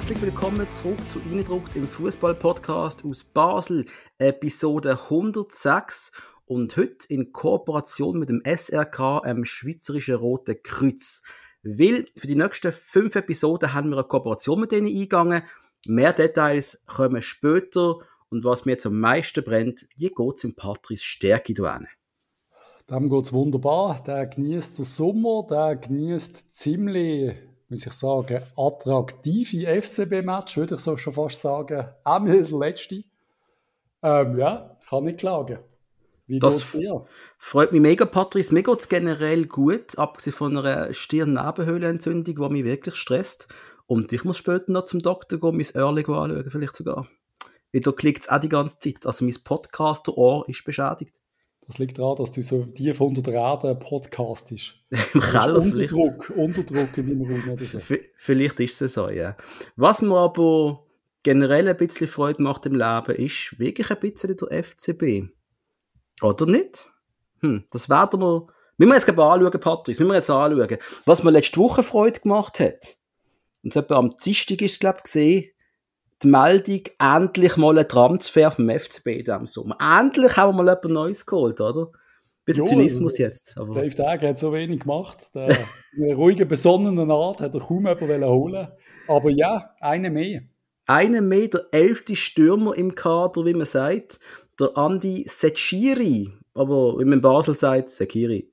Herzlich willkommen zurück zu Eindruckt im Fußball-Podcast aus Basel, Episode 106 und heute in Kooperation mit dem SRK, dem Schweizerischen Roten Kreuz. Weil für die nächsten fünf Episoden haben wir eine Kooperation mit denen eingegangen. Mehr Details kommen später und was mir am meisten brennt, wie geht es im Patrice Stärke da Dem geht es wunderbar. Der genießt den Sommer, der genießt ziemlich muss ich sagen, attraktive FCB-Match, würde ich so schon fast sagen. Auch der letzte. Ähm, ja, kann nicht klagen. Wie das dir? freut mich mega, Patrice. Mir geht es generell gut, abgesehen von einer Stirn-Nebenhöhlenentzündung, die mich wirklich stresst. Und ich muss später noch zum Doktor gehen, mein Early anschauen, vielleicht sogar. Wieder klickt es auch die ganze Zeit. Also mein Podcaster-Ohr ist beschädigt. Das liegt daran, dass du so tief unter der Erde podcastest. Im Keller Unterdruck, Unterdruck in deinem Raum oder so. Vielleicht ist es so, ja. Was mir aber generell ein bisschen Freude macht im Leben, ist wirklich ein bisschen der FCB. Oder nicht? Hm, das werden wir, müssen wir jetzt gerade anschauen, Patrice, müssen wir jetzt anschauen. Was mir letzte Woche Freude gemacht hat, und etwa am Dienstag ist es, glaube ich, gesehen, die Meldung, endlich mal ein Transfer vom FCB in diesem Sommer. Endlich haben wir mal etwas Neues geholt, oder? Bisschen Zynismus jetzt. Aber. Dave Tag hat so wenig gemacht. Der, in ruhigen, besonnenen Art hat er kaum jemanden holen Aber ja, eine mehr. Eine mehr, der elfte Stürmer im Kader, wie man sagt. Der Andi Secchiri. Aber wie man in Basel sagt, Sekiri.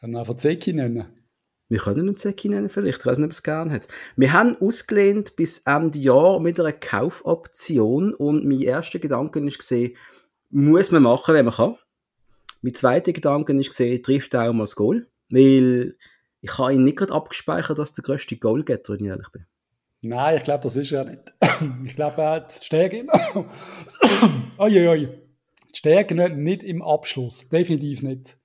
Kann man einfach Zeki nennen. Wir können einen Zeki nennen vielleicht, ich weiß nicht, ob es gerne hat. Wir haben ausgelehnt bis Ende Jahr mit einer Kaufoption und mein erster Gedanke ist gesehen, muss man machen, wenn man kann. Mein zweiter Gedanke ist gesehen, trifft auch mal das Goal, weil ich habe ihn nicht gerade abgespeichert, dass der größte Goalgetter, wenn ich ehrlich bin. Nein, ich glaube, das ist er nicht. Ich glaube, er hat die Stärke. oi, Die Stärke nicht im Abschluss, definitiv nicht.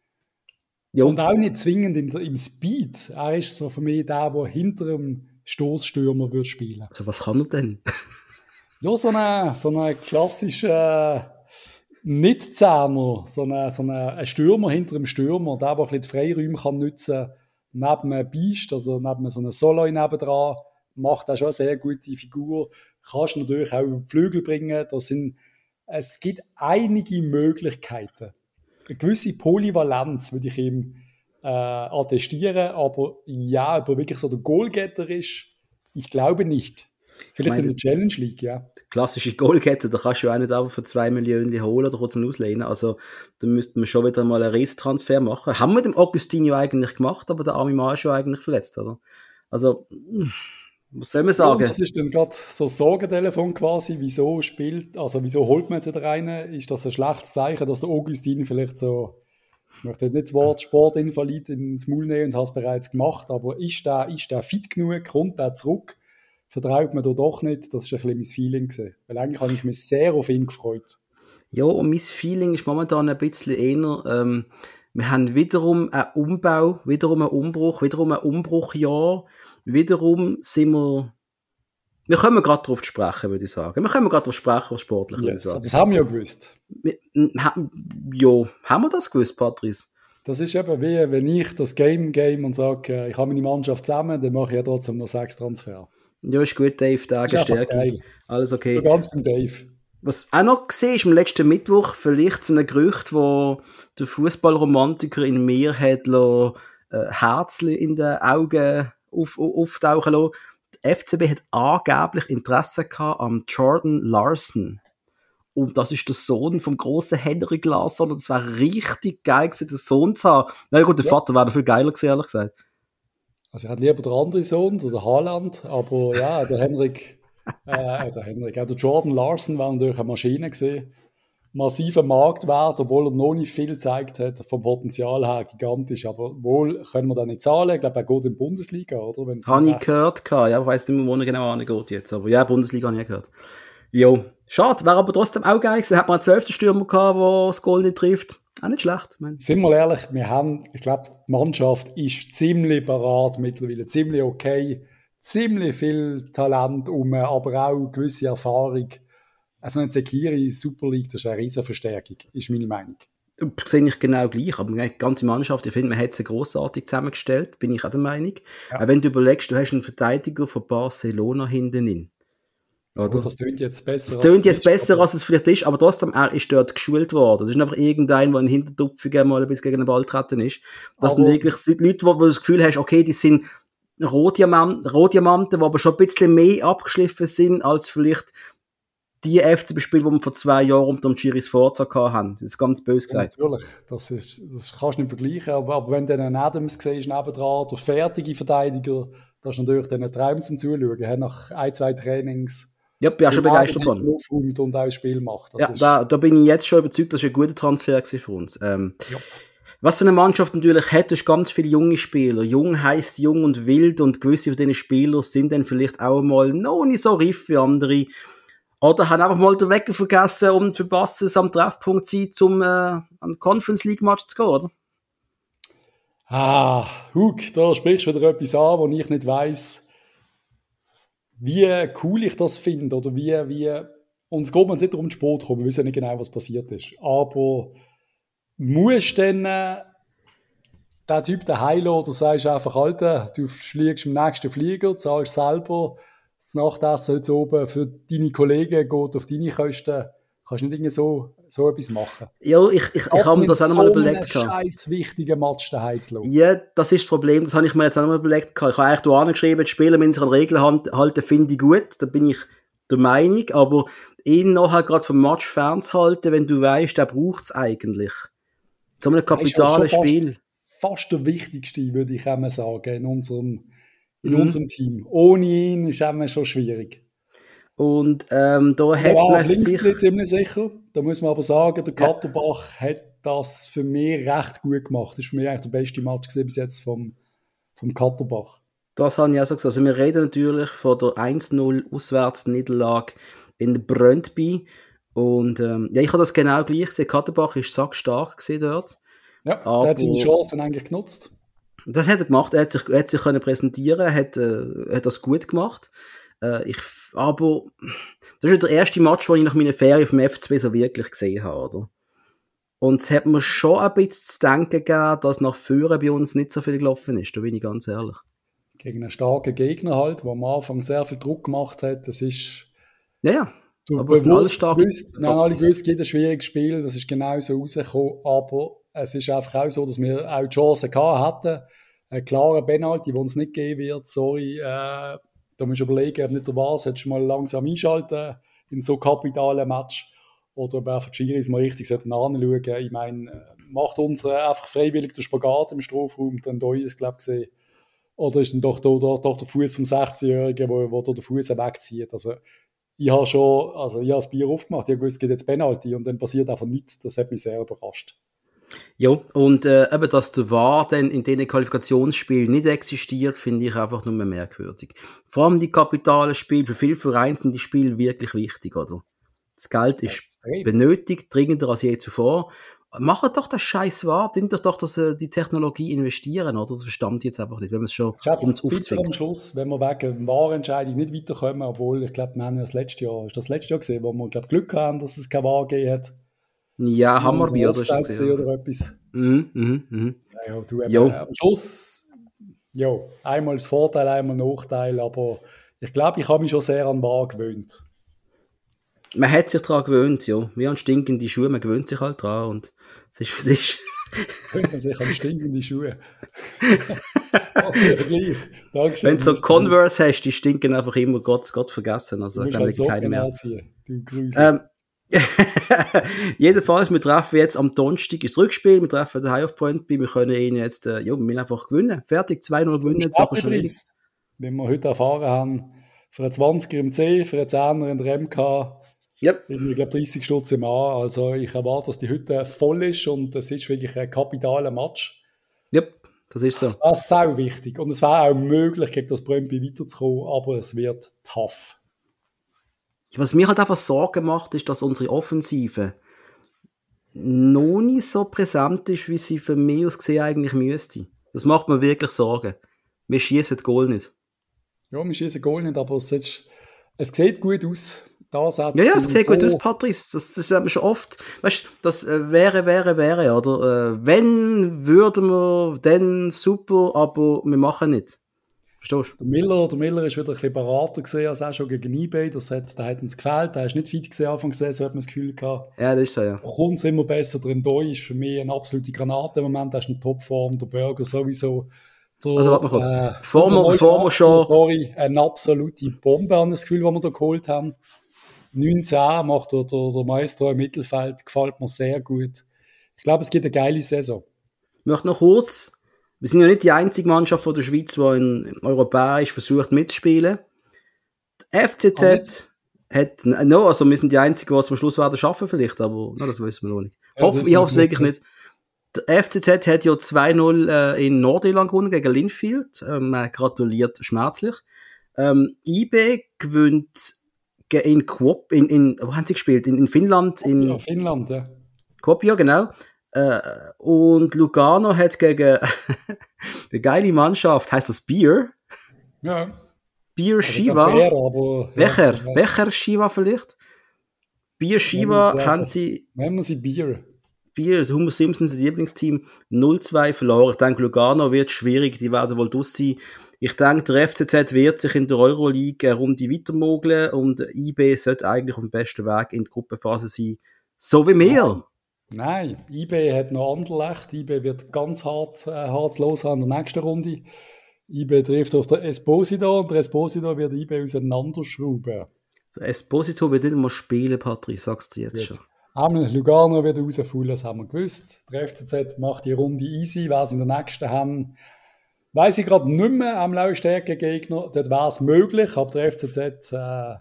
Ja. Und auch nicht zwingend in, im Speed. Er ist so für mich der, der hinter dem Stoßstürmer würde spielen. Also was kann er denn? ja, so eine, so eine klassische äh, Nicht-Zehner, so ein Stürmer hinter dem Stürmer, der aber ein bisschen die Freiräume kann nutzen neben einem Beast, also neben so einem Solo nebendran, macht auch schon eine sehr gute Figur. Kannst natürlich auch über die Flügel bringen. Da sind, es gibt einige Möglichkeiten eine gewisse Polyvalenz würde ich ihm äh, attestieren, aber ja, ob er wirklich so der Goalgetter ist, ich glaube nicht. Vielleicht meine, in der Challenge League, ja. Klassische Goalgetter, da kannst du auch nicht einfach für zwei Millionen holen oder kurz auslehnen. Also, da müsste man schon wieder mal einen Riesentransfer machen. Haben wir dem Augustinho eigentlich gemacht, aber der arme Mann ist schon eigentlich verletzt, oder? Also, was soll man sagen? Das ist dann gerade so ein Sorgentelefon quasi. Wieso spielt, also wieso holt man jetzt wieder rein? Ist das ein schlechtes Zeichen, dass der Augustin vielleicht so, ich möchte nicht das Wort Sportinvalid ins Maul nehmen und habe es bereits gemacht, aber ist der, ist der fit genug? Kommt der zurück? Vertraut man da doch nicht? Das ist ein bisschen mein Feeling gewesen. Weil eigentlich habe ich mich sehr auf ihn gefreut. Ja, und mein Feeling ist momentan ein bisschen eher, ähm, wir haben wiederum einen Umbau, wiederum einen Umbruch, wiederum ein Umbruchjahr wiederum sind wir wir können gerade darauf sprechen, würde ich sagen. Wir können gerade darauf sprechen, was sportlich yes, Das haben wir ja gewusst. Wir, ja, haben wir das gewusst, Patrice? Das ist eben wie, wenn ich das Game game und sage, äh, ich habe meine Mannschaft zusammen, dann mache ich ja trotzdem noch sechs Transfer. Ja, ist gut, Dave, Tage Stärke. Alles okay. So ganz beim Dave. Was auch noch gesehen ist, am letzten Mittwoch vielleicht so ein Gerücht, wo der Fußballromantiker in mir hat lo, äh, Herzli in den Augen auf, auftauchen lassen. Die FCB hat angeblich Interesse gehabt am Jordan Larson. Und das ist der Sohn vom großen Henry Glasson. Und es wäre richtig geil gewesen, den Sohn zu haben. Na gut, der ja. Vater wäre viel geiler gewesen, ehrlich gesagt. Also ich hätte lieber den anderen Sohn, der Haaland, aber ja, der Henrik, äh, der Henrik, auch der Jordan Larson war natürlich eine Maschine gesehen massiver Marktwert, obwohl er noch nicht viel gezeigt hat, vom Potenzial her gigantisch. Aber wohl können wir da nicht zahlen. Ich glaube, er geht in die Bundesliga, oder? Wenn's habe ich gehört, ja, ich weiß nicht mehr, wo er genau angeht jetzt. Aber ja, Bundesliga habe ich gehört. Jo, schade, wäre aber trotzdem auch geil gewesen. Hat man einen zwölften Stürmer gehabt, der das Goal nicht trifft. Auch nicht schlecht. Mein. Sind wir ehrlich, wir haben, ich glaube, die Mannschaft ist ziemlich parat mittlerweile, ziemlich okay, ziemlich viel Talent um, aber auch gewisse Erfahrung also ein Sekiri Super League, das ist eine riesige Verstärkung, ist meine Meinung. sehe ich genau gleich, aber die ganze Mannschaft, ich finde, man hat sie grossartig zusammengestellt, bin ich auch der Meinung. Ja. Wenn du überlegst, du hast einen Verteidiger von Barcelona hinten in. Oder? Das tönt jetzt besser. Das tönt jetzt besser, aber... als es vielleicht ist, aber trotzdem, er ist dort geschult worden. Das ist einfach irgendein, der in Hintertupfung mal bis gegen den Ball treten ist. Das aber... sind wirklich Leute, wo du das Gefühl hast, okay, die sind Rohdiamanten, Rohdiamanten, die aber schon ein bisschen mehr abgeschliffen sind, als vielleicht die FCB-Spiele, die wir vor zwei Jahren unter dem Giris Forza hatten. Das ist ganz böse gesagt. Ja, natürlich, das, ist, das kannst du nicht vergleichen. Aber, aber wenn du einen Adams siehst, nebendran, der fertige Verteidiger, das ist natürlich dann ein Traum zum Zuschauen. Nach ein, zwei Trainings ja, bin auch schon begeistert von. Aufräumt und auch ein Spiel macht. Das ja, da, da bin ich jetzt schon überzeugt, das ist ein guter Transfer für uns. Ähm, ja. Was so eine Mannschaft natürlich hat, ist ganz viele junge Spieler. Jung heißt jung und wild und gewisse von diesen Spielern sind dann vielleicht auch mal noch nicht so reif wie andere. Oder haben einfach mal den Wecker vergessen und verpassen es am Treffpunkt sein, um äh, an Conference League Match zu gehen, oder? Ah, Hug, da sprichst du wieder etwas an, wo ich nicht weiß, wie cool ich das finde oder wie, wie, uns geht man nicht darum, den Sport kommen, wir wissen nicht genau, was passiert ist. Aber musst dann äh, der Typ, der Heilo, oder sagst einfach, Alter, du fliegst im nächsten Flieger, zahlst selber das Nachtessen heute oben für deine Kollegen, geht auf deine Kosten. Kannst du nicht irgendwie so, so etwas machen? Ja, ich, ich, ich habe mir das auch nochmal so überlegt. Scheiß wichtigen Match daheim zu Ja, das ist das Problem, das habe ich mir jetzt auch nochmal überlegt. Ich habe eigentlich da angeschrieben, die Spieler müssen sich an Regeln halten, finde ich gut, da bin ich der Meinung, aber ihn nachher gerade vom Match fernzuhalten, wenn du weißt, der braucht es eigentlich. So einem kapitalen Spiel. Fast, fast der wichtigste, würde ich einmal sagen, in unserem, in mhm. unserem Team. Ohne ihn ist es schon schwierig. Und ähm, da hat man sich... ziemlich sicher. Da muss man aber sagen, der Katterbach ja. hat das für mich recht gut gemacht. Das ist für mich eigentlich der beste Match bis jetzt vom, vom Katterbach. Das habe ich auch so gesagt. Also wir reden natürlich von der 1-0 Auswärtsniederlage in Brøndby. Und ähm, ja, ich habe das genau gleich gesehen. Katterbach ist sackstark dort. Ja, aber, der hat seine Chancen eigentlich genutzt. Das hat er gemacht. Er hat sich, er hat sich können präsentieren, hat, äh, hat das gut gemacht. Äh, ich, aber das ist der erste Match, den ich nach meiner Ferien vom FCB so wirklich gesehen habe, oder? Und es hat mir schon ein bisschen zu denken gegeben, dass nach Führen bei uns nicht so viel gelaufen ist, da bin ich ganz ehrlich. Gegen einen starken Gegner halt, der am Anfang sehr viel Druck gemacht hat, das ist... Ja, ja. Aber es sind alles starke... Gewusst, wir haben alle gewusst, jeder schwieriges Spiel, das ist genau so rausgekommen, aber es ist einfach auch so, dass wir auch die Chance hatten, einen klaren Penalty, der uns nicht geben wird, sorry, äh, da musst du überlegen, ob nicht der war, solltest du mal langsam einschalten in so kapitalen Match. Oder ob einfach die Schiris mal richtig anschauen Ich meine, äh, macht uns einfach freiwillig den Spagat im Strafraum, dann da ist glaube ich, Oder ist dann doch, da, da, doch der Fuß vom 16-Jährigen, wo, wo den Fuß wegzieht. Also, ich habe schon, also ich habe das Bier aufgemacht, ich habe gewusst, es geht jetzt Penalty und dann passiert einfach nichts. Das hat mich sehr überrascht. Ja, und äh, eben, dass der VAR dann in diesen Qualifikationsspielen nicht existiert, finde ich einfach nur merkwürdig. Vor allem die kapitalen Spiele, für viele Vereine sind die Spiele wirklich wichtig, oder? Das Geld ist benötigt, dringender als je zuvor. Machen doch das Scheiß wahr, sind doch doch, dass äh, die Technologie investieren, oder? Das verstand ich jetzt einfach nicht, wenn man es schon ums aufzwingt. am Schluss, wenn wir wegen Wahrentscheidung nicht weiterkommen, obwohl, ich glaube, wir haben ja das letzte Jahr, ist das letzte Jahr gesehen, wo wir, glaube Glück haben, dass es kein Wahr gegeben hat. Ja, Hammerby oder das oder etwas. Mhm, mhm, mhm. Ja, du eben, äh, am Schluss, ja, einmal das Vorteil, einmal Nachteil, aber ich glaube, ich habe mich schon sehr an Wahr gewöhnt. Man hat sich daran gewöhnt, ja. Wie an stinkende Schuhe, man gewöhnt sich halt dran und es ist, es ist. Gewöhnt man sich an stinkende Schuhe. Was für Vergleich. Dankeschön. Wenn du so Converse hast, die stinken einfach immer Gott, Gott vergessen. Also, du musst halt keine mehr. Anziehen, du ähm, Jedenfalls, wir treffen jetzt am Donnerstag das Rückspiel, wir treffen den High of Point wir können ihn jetzt, äh, ja, wir müssen einfach gewinnen. Fertig, 2-0 gewinnen, Sache schon Wenn wir heute erfahren haben, für einen 20er im C, für einen 10er in der MK, Yep. Ich glaube 30 Stutz im A. Also ich erwarte, dass die Hütte voll ist und es ist wirklich ein kapitaler Match. Yep, das ist so. Das ist auch wichtig. Und es wäre auch möglich, gegen das Brömpi weiterzukommen, aber es wird tough. Was mir halt einfach Sorgen macht, ist, dass unsere Offensive noch nicht so präsent ist, wie sie von mir aus gesehen eigentlich müsste. Das macht mir wirklich Sorgen. Wir schießen Goal nicht. Ja, wir schießen Goal nicht, aber es, ist, es sieht gut aus. da setzt Ja, ja, es sie sieht gut aus, Patrice. Das, das haben wir schon oft. Weißt du, das äh, wäre, wäre, wäre, oder? Äh, wenn, würden wir, dann super, aber wir machen nicht. Verstehst du? Der Miller, der Miller ist wieder ein bisschen berater gesehen als auch schon gegen eBay. Das hat, da hat uns gefällt. Der ist nicht fit gesehen Anfang gesehen, so hat man das Gefühl gehabt. Ja, das ist so, ja. Da kommt es immer besser. Der Ndoi ist für mich eine absolute Granate im Moment. Der ist in Topform. Der Burger sowieso. Der, Also, warte mal kurz. Äh, Achter, schon- Sorry, eine absolute Bombe an das Gefühl, was wir da geholt haben. 19 macht der, der, der Maestro im Mittelfeld. Gefällt mir sehr gut. Ich glaube, es gibt eine geile Saison. Ich möchte noch kurz, wir sind ja nicht die einzige Mannschaft von der Schweiz, die in europäisch versucht mitzuspielen. Die FCZ hat, no, also wir sind die einzigen, die es am Schluss werden schaffen vielleicht, aber no, das wissen wir noch nicht. Ja, Hoff, ich hoffe es wirklich nicht. Der FCZ hat ja 2-0 äh, in Nordirland gewonnen gegen Linfield. Ähm, man gratuliert schmerzlich. Ähm, IB gewinnt ge- in Kuop, in, in, wo haben sie gespielt? In, in Finnland, in, Ja, Finnland, ja. Kopia, genau. Äh, und Lugano hat gegen eine geile Mannschaft, heißt das Bier? Ja. Bier Also, Shiva? Bär, aber, Welcher? Ja, Welcher Shiva vielleicht? Bier Shiva haben einfach. sie, Nennen wir sie Bier. Bier, Homer Simpsons, das Lieblingsteam, 0-2 verloren. Ich denke, Lugano wird schwierig, die werden wohl draus sein. Ich denke, der FCZ wird sich in der Euroleague eine Runde weitermogeln und IB sollte eigentlich auf dem besten Weg in die Gruppenphase sein. So wie wir. Nein, IB hat noch Anderlecht. IB wird ganz hart, äh, hart los haben in der nächsten Runde. IB trifft auf den Esposito und der Esposito wird IB auseinanderschrauben. Der Esposito wird nicht einmal spielen, Patrick, sagst du jetzt Jetzt. schon. Einmal Lugano wird rausfallen, das haben wir gewusst. Der FCZ macht die Runde easy, wer sie in der nächsten haben. Weiß ich gerade nicht mehr, am lautstärken Gegner. Dort wäre es möglich, aber der FCZ äh,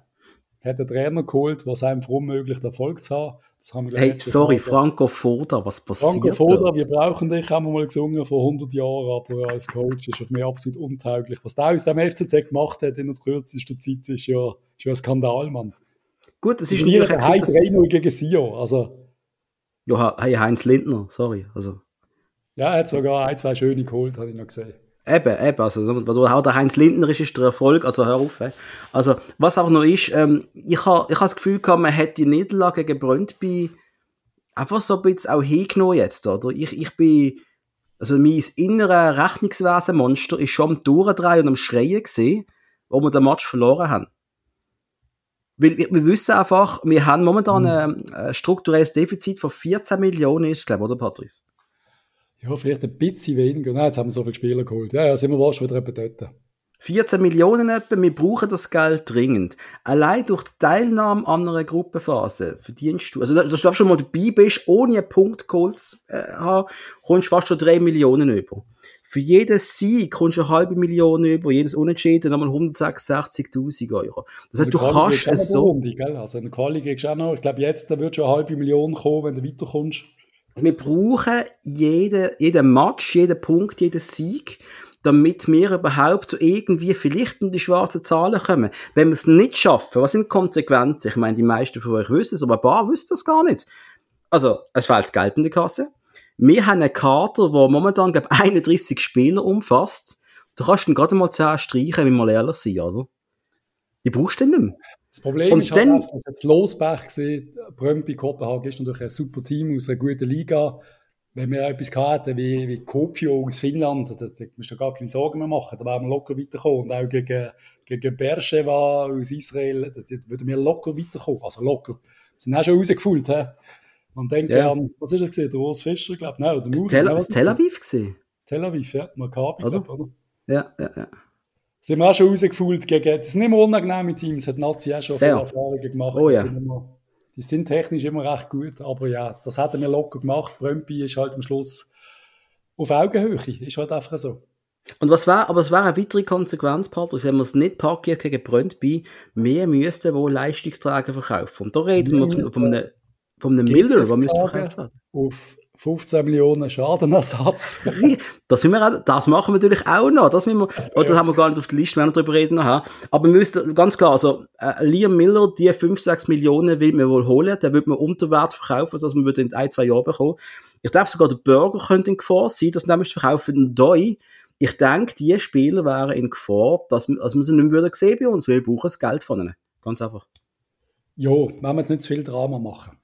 hat einen Trainer geholt, der es einfach unmöglich Erfolg zu haben. Hey, sorry, Folge- Franco Foda, was passiert Franco Foda, da? wir brauchen dich, haben wir mal gesungen vor 100 Jahren, aber als Coach ist auf mich absolut untauglich. Was der aus dem FCZ gemacht hat in der kürzesten Zeit, ist ja, ist ja ein Skandal, Mann. Gut, es ist haben das, 3-0 gegen Sio. Also, ja, hey, Heinz Lindner, sorry, also ja, er hat sogar ein, zwei schöne geholt, habe ich noch gesehen. Eben, eben, also, was auch der Heinz Lindner ist, ist der Erfolg, also hör auf. He. Also, was auch noch ist, ähm, ich habe ich ha das Gefühl gehabt, man hätte die Niederlage gegen Brøndby einfach so ein bisschen auch hingenommen jetzt, oder? Ich, ich bin, also mein innerer Rechnungswesenmonster ist schon am Durchdrehen und am Schreien gesehen, wo wir den Match verloren haben. Weil wir, wir wissen einfach, wir haben momentan ein, ein strukturelles Defizit von 14 Millionen, ist glaube ich, oder, Patrice? Ja, vielleicht ein bisschen weniger. Nein, jetzt haben wir so viele Spieler geholt. Ja, ja, sind wir wahrscheinlich wieder etwa dort. 14 Millionen etwa, wir brauchen das Geld dringend. Allein durch die Teilnahme an einer Gruppenphase verdienst du, also dass du schon mal dabei bist, ohne einen Punkt geholt zu äh, haben, kommst du fast schon 3 Millionen über. Für jeden Sieg kommst du eine halbe Million über, jedes Unentschieden nochmal 166.000 Euro. Das heißt, du kannst es so, Runde, gell? Also in der Quali gehst du auch noch, ich glaube jetzt, da wird schon eine halbe Million kommen, wenn du weiterkommst. Wir brauchen jeden, jeden Match, jeden Punkt, jeden Sieg, damit wir überhaupt irgendwie vielleicht in die schwarzen Zahlen kommen. Wenn wir es nicht schaffen, was sind die Konsequenzen? Ich meine, die meisten von euch wissen es, aber ein paar wissen das gar nicht. Also, es fehlt Geld in der Kasse. Wir haben einen Kader, der momentan, glaube ich, 31 Spieler umfasst. Du kannst dann gerade mal 10 streichen, wenn wir mal ehrlich sind, oder? Die brauchst du nicht mehr. Das Problem Und ist halt dann- einfach, jetzt Losbach gesehen, Brøndby Kopenhagen ist natürlich ein super Team aus einer guten Liga. Wenn wir etwas hatten wie, wie Kuopio aus Finnland, da, da musst du gar keine Sorgen mehr machen, da wären wir locker weiterkommen. Und auch gegen, gegen Beersheba aus Israel, da, da würden wir locker weiterkommen. Also locker. Wir sind auch schon rausgefühlt. He? Man denkt Ja. an, was ist das gesehen? Der Urs Fischer, glaube ich. Nein, oder Muri. Tel, Tel Aviv gesehen. Tel Aviv, ja. Maccabi, glaube ich, oder? Ja, ja, ja. Sind wir auch schon rausgefühlt gegen, das sind immer unangenehme Teams, hat Nazi auch schon Sehr. viele Erfahrungen gemacht. Oh Die ja. sind immer, die sind technisch immer recht gut, aber ja, das hätten wir locker gemacht. Brøndby ist halt am Schluss auf Augenhöhe, ist halt einfach so. Und was war, aber es wäre eine weitere Konsequenz, Patrick, wenn wir es nicht parkiert gegen Brøndby, wir müssten wohl Leistungsträger verkaufen. Und da reden Wir von einem, von einem Miller, der verkauft werden. Auf 15 Millionen Schadenersatz. Das, müssen wir, auch- das machen wir natürlich auch noch. Das, müssen wir, oder das haben wir gar nicht auf der Liste, wenn wir darüber reden nachher. Aber wir müssen, ganz klar, also, äh, Liam Miller, die 5, 6 Millionen will man wohl holen, den wird man unter Wert verkaufen, also man würde in ein, zwei Jahren bekommen. Ich glaube sogar, der Burger könnte in Gefahr sein, dass nämlich verkaufen den Doi. Ich denke, die Spieler wären in Gefahr, dass, wir- dass wir sie nicht mehr würden sehen bei uns, weil wir brauchen das Geld von ihnen. Ganz einfach. Jo, wenn wir jetzt nicht zu viel Drama machen.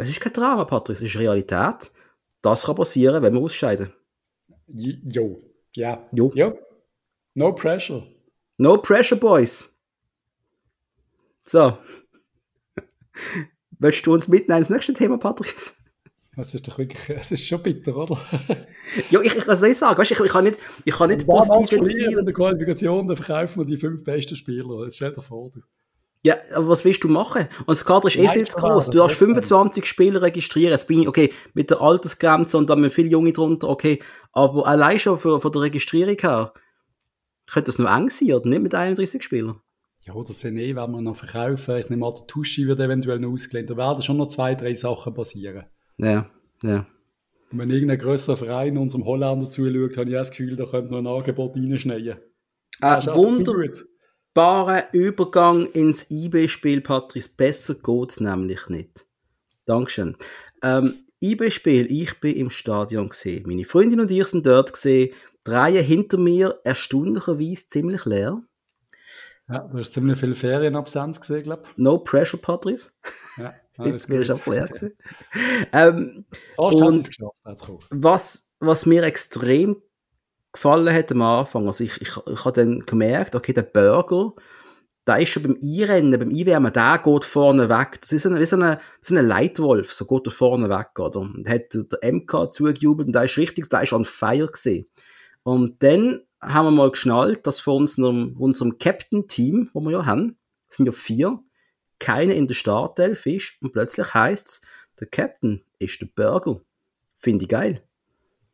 Es ist kein Drama, Patrick, es ist Realität. Das kann passieren, wenn wir ausscheiden. Jo, ja. Jo. Jo. No pressure. No pressure, Boys. So. Willst du uns mitnehmen ins nächste Thema, Patrick? Das ist doch wirklich, es ist schon bitter, oder? Ja, ich, ich, was soll ich sagen? Weißt, ich, ich kann nicht, ich kann nicht positiv sein. in der Qualifikation, dann verkaufen wir die fünf besten Spieler. Jetzt stell dir vor, du. Ja, aber was willst du machen? Und das Kader ist eh viel zu groß. Du darfst trotzdem. 25 Spieler registrieren. Jetzt bin ich, okay, mit der Altersgrenze und dann mit viele Junge drunter, okay. Aber allein schon für, von der Registrierung her, könnte das noch eng sein, oder nicht mit 31 Spielern? Ja, sind eh, wenn wir noch verkaufen. Ich nehme an, der Tuschi wird eventuell noch ausgelehnt. Da werden schon noch zwei, drei Sachen passieren. Ja, ja. Und wenn irgendein grösserer Verein unserem Holländer zuschaut, habe ich auch das Gefühl, da könnte noch ein Angebot reinschneien. Ein Das ist gut. Übergang ins IB-Spiel, Patrice. Besser geht's nämlich nicht. Dankeschön. Ähm, IB-Spiel, ich bin im Stadion gesehen. Meine Freundin und ich sind dort gesehen. Die Reihe hinter mir erstaunlicherweise ziemlich leer. Ja, du hast ziemlich viel Ferienabsenz gesehen, glaube No pressure, Patrice. ich. Ja, Alles gut. ist auch leer gewesen. ähm, hat Und- es geschafft, was, was mir extrem gefallen hat am Anfang, also ich, ich, ich habe dann gemerkt, okay, der Burger, da ist schon beim Einrennen, beim Einwärmen, der geht vorne weg. Das ist eine, wie so eine, so eine Leitwolf, so geht er vorne weg, oder? Und hat der MK zugejubelt und da ist richtig, da ist on fire gesehen. Und dann haben wir mal geschnallt, dass von unserem, unserem Captain-Team, wo wir ja haben, es sind ja vier, keiner in der Startelf ist und plötzlich heisst's, der Captain ist der Burger. Finde ich geil.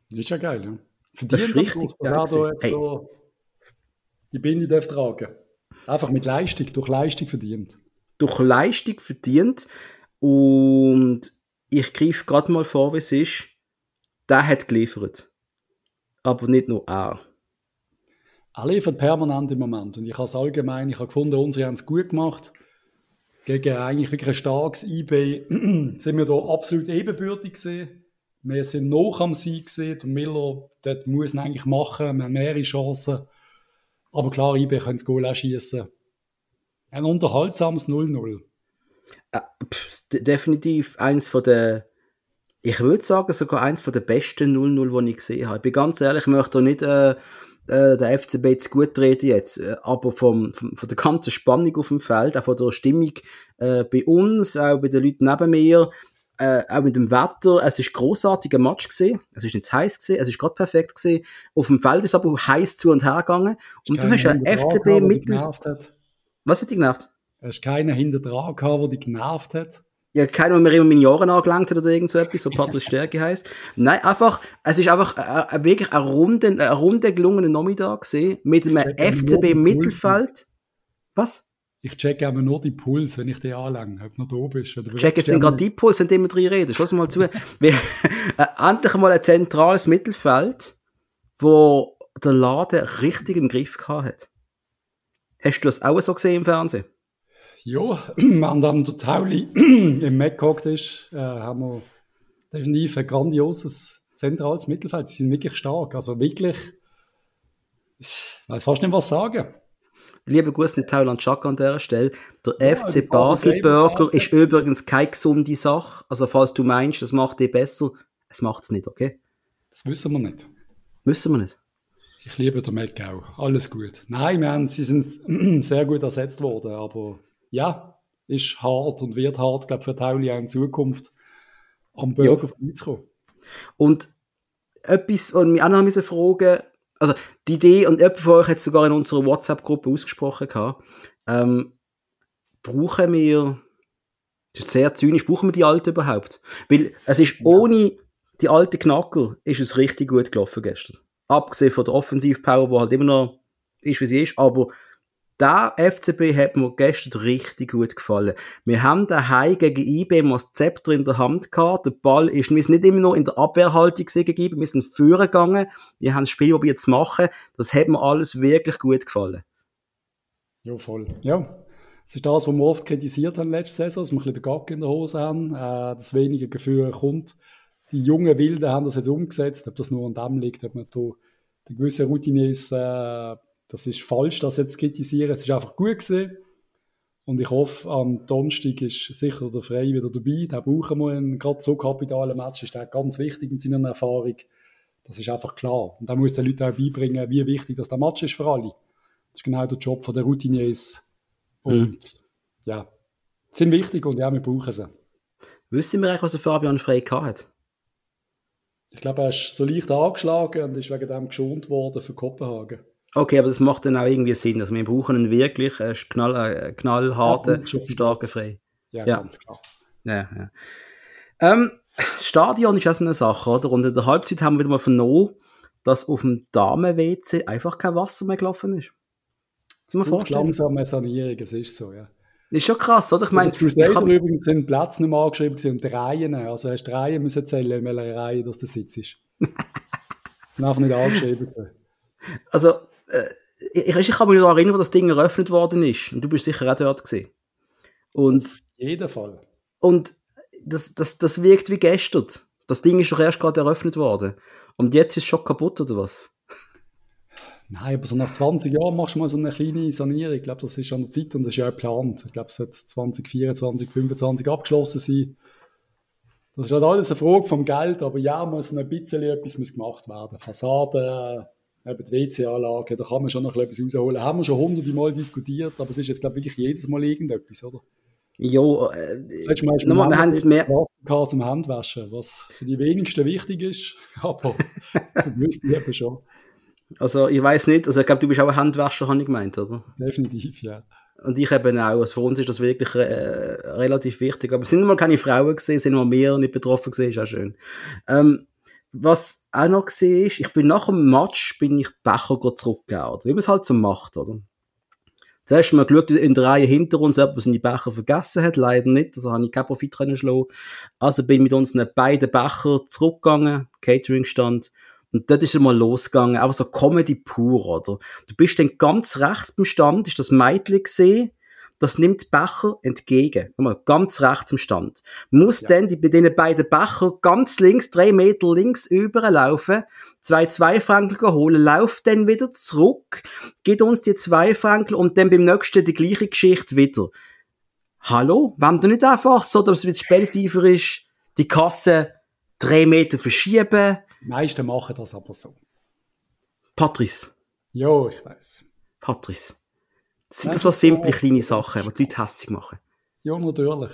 Ist ja geil, ja. Das ist richtig gewesen. jetzt Hey. so die Binde darf tragen. Einfach mit Leistung, durch Leistung verdient. durch Leistung verdient und ich greife gerade mal vor, wie es ist. Der hat geliefert. Aber nicht nur er. Er liefert permanent im Moment. Und ich habe es allgemein, ich habe gefunden, unsere haben es gut gemacht. Gegen eigentlich wirklich ein starkes eBay sind wir da absolut ebenbürtig gesehen. Wir sind noch am Sieg gesehen. Miller, dort muss ihn eigentlich machen. Wir haben mehrere Chancen. Aber klar, eBay können das Goal auch schießen. Ein unterhaltsames 0-0. Äh, definitiv eins von der, ich würde sagen, sogar eins von der besten 0-0, die ich gesehen habe. Ich bin ganz ehrlich, ich möchte nicht äh, äh, der FCB jetzt gut reden jetzt, äh, aber vom, vom, von der ganzen Spannung auf dem Feld, auch von der Stimmung äh, bei uns, auch bei den Leuten neben mir, äh, auch mit dem Wetter, es ist großartiger Match gesehen. Es ist nicht heiß gesehen, es ist gerade perfekt gesehen. Auf dem Feld ist aber heiß zu und her gegangen. Und du hast ja FCB hat. Was hat dich genervt? Es ist keiner hinter dran gehabt, der dich genervt hat. Ja, keiner, der mir immer meine Jahre angelangt hat oder irgend so etwas, so Patrice Stärke heisst. Nein, einfach, es ist einfach äh, äh, wirklich ein runde, ein runde gelungener Nachmittag gesehen, mit einem check aber nur FCB die Mittelfeld. Was? Ich checke aber nur die Puls, wenn ich die anlange, ob du noch da bist. Du Check jetzt den gerade die Puls, du immer drin redest. Lass mal zu. Wir, äh, endlich mal ein zentrales Mittelfeld, wo der Laden richtig im Griff gehabt hat. Hast du das auch so gesehen im Fernsehen? Ja, wenn der Tauli im Mac gehockt ist, äh, haben wir definitiv ein grandioses zentrales Mittelfeld. Sie sind wirklich stark. Also wirklich, ich weiß fast nicht, was sagen. Liebe Grüße an Tauland Schack an dieser Stelle. Der Ja, FC Basel Burger ist übrigens keine gesunde Sache. Also falls du meinst, das macht dich besser, es macht es nicht, okay? Das wissen wir nicht. Müssen wir nicht. Ich liebe den auch. Alles gut. Nein, wir haben, sie sind sehr gut ersetzt worden, aber ja, ist hart und wird hart, glaube ich, für Tauli auch in Zukunft am Burger vorbeizukommen. Und etwas, was mich auch noch fragen also die Idee, und jemand von euch hat es sogar in unserer WhatsApp-Gruppe ausgesprochen gehabt, ähm, brauchen wir, das ist sehr zynisch, brauchen wir die Alten überhaupt? Weil es ist ohne die alten Knacker, ist es richtig gut gelaufen gestern. Abgesehen von der Offensivpower, die halt immer noch ist, wie sie ist, aber der FCB hat mir gestern richtig gut gefallen. Wir haben daheim gegen IB mal das Zepter in der Hand gehabt. Der Ball ist, wir sind nicht immer noch in der Abwehrhaltung IB, wir sind führen gegangen. Wir haben das Spiel probiert zu machen. Das hat mir alles wirklich gut gefallen. Ja, voll. Ja, das ist das, was wir oft kritisiert haben letzte Saison, dass wir ein bisschen den Gag in der Hose haben, äh, dass weniger Gefühl kommt. Die jungen Wilden haben das jetzt umgesetzt, ob das nur an dem liegt, ob man jetzt so die gewissen Routiniers, äh, das ist falsch, das jetzt zu kritisieren, es ist einfach gut gesehen. Und ich hoffe, am Donnerstag ist sicher der Frey wieder dabei. Da brauchen wir einen gerade so kapitalen Match. Ist der ganz wichtig mit seiner Erfahrung. Das ist einfach klar. Und da muss den Leuten auch beibringen, wie wichtig das der Match ist für alle. Das ist genau der Job der Routiniers. Und mhm. ja, sind wichtig und ja, wir brauchen sie. Wissen wir eigentlich, was der Fabian Frey hat? Ich glaube, er ist so leicht angeschlagen und ist wegen dem geschont worden für Kopenhagen. Okay, aber das macht dann auch irgendwie Sinn. Also wir brauchen einen wirklich äh, knall, äh, knallharten, ja, starken Frei. Ja, ja, ganz klar. Ja, ja. Ähm, das Stadion ist auch so eine Sache, oder? Und in der Halbzeit haben wir wieder mal vernommen, dass auf dem Damen-WC einfach kein Wasser mehr gelaufen ist. Das man vorstellen. langsam eine Sanierung, es ist so, ja. Das ist schon krass, oder? Ich meine, die Crusader kann... übrigens sind Platz nicht mehr angeschrieben und Reihen. Also hast du Reihen müssen zählen, in welcher Reihe das der Sitz ist. sind einfach nicht angeschrieben. Also, ich, ich kann mich noch erinnern, wo das Ding eröffnet worden ist. Und du bist sicher auch dort gesehen. Und. Auf jeden Fall. Und das, das, das wirkt wie gestern. Das Ding ist doch erst gerade eröffnet worden. Und jetzt ist es schon kaputt, oder was? Nein, aber so nach 20 Jahren machst du mal so eine kleine Sanierung. Ich glaube, das ist an der Zeit und das ist ja geplant. Ich glaube, es wird 2024, 2025 abgeschlossen sein. Das ist halt alles eine Frage vom Geld, aber ja, muss ein bisschen etwas muss gemacht werden. Fassaden, eben die WC-Anlage, da kann man schon noch etwas rausholen. Haben wir schon hunderte Mal diskutiert, aber es ist jetzt, glaube ich, wirklich jedes Mal irgendetwas, oder? Jo, äh, nochmal, wir haben es mehr... Wasser zum Handwaschen, was für die wenigsten wichtig ist, aber die meisten eben schon. Also ich weiß nicht, also ich glaube, du bist auch ein Handwäscher, habe ich gemeint, oder? Definitiv, ja. Und ich eben auch. Also für uns ist das wirklich äh, relativ wichtig. Aber es sind mal keine Frauen gesehen, sind nur mehr nicht betroffen gesehen, ist auch schön. Ähm, was auch noch gesehen ist, ich bin nach dem Match bin ich Becher zurückgegeben, oder? Wie man es halt so macht, oder? Zuerst mal geschaut in der Reihe hinter uns, ob man die Becher vergessen hat. Leider nicht. Also habe ich keinen Profit schlagen. Also bin mit unseren beiden Becher zurückgegangen. Catering stand. Und dort ist es mal losgegangen, einfach so Comedy pur, oder? Du bist dann ganz rechts beim Stand, ist das Mädchen gesehen, das nimmt Becher entgegen. Mal, ganz rechts im Stand. Muss ja. dann die, bei diesen beiden Becher ganz links, drei Meter links überlaufen, zwei Zweifrankel holen, lauft dann wieder zurück, gibt uns die zwei Frankel und dann beim nächsten die gleiche Geschichte wieder. Hallo? Wenn du nicht einfach so, dass es später ist, die Kasse drei Meter verschieben, die meisten machen das aber so. Patrice. Ja, ich weiß. Patrice. Das sind Nein, so simple kleine Sachen, die die Leute hässlich machen. Ja, natürlich.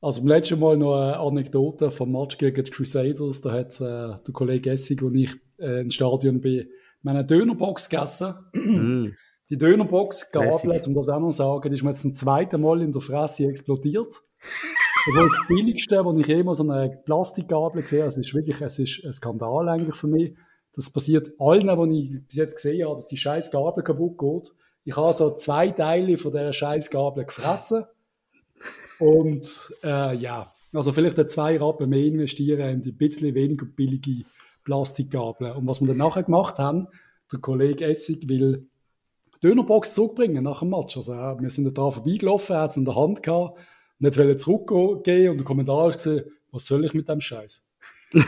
Also beim letzten Mal noch eine Anekdote vom Match gegen die Crusaders. Da hat äh, der Kollege Essig und ich äh, im Stadion bei eine Dönerbox gegessen. Mm. Die Dönerbox Gabel, um das auch noch zu sagen, die ist mir jetzt zum zweiten Mal in der Fresse explodiert. Das ist das Billigste, wo ich jemals so eine Plastikgabel gesehen habe. Es ist wirklich, es ist ein Skandal eigentlich für mich. Das passiert allen, die ich bis jetzt gesehen habe, dass die scheiß Gabel kaputt geht. Ich habe so zwei Teile von dieser scheiß Gabel gefressen. Und äh, ja, also vielleicht zwei Rappen mehr investieren in die bisschen weniger billige Plastikgabeln. Und was wir dann nachher gemacht haben, der Kollege Essig will Dönerbox zurückbringen nach dem Match. Also äh, wir sind da vorbeigelaufen, er hat es in der Hand gehabt und jetzt will er zurückgehen und der Kommentar ist gesehen, was soll ich mit dem Scheiß?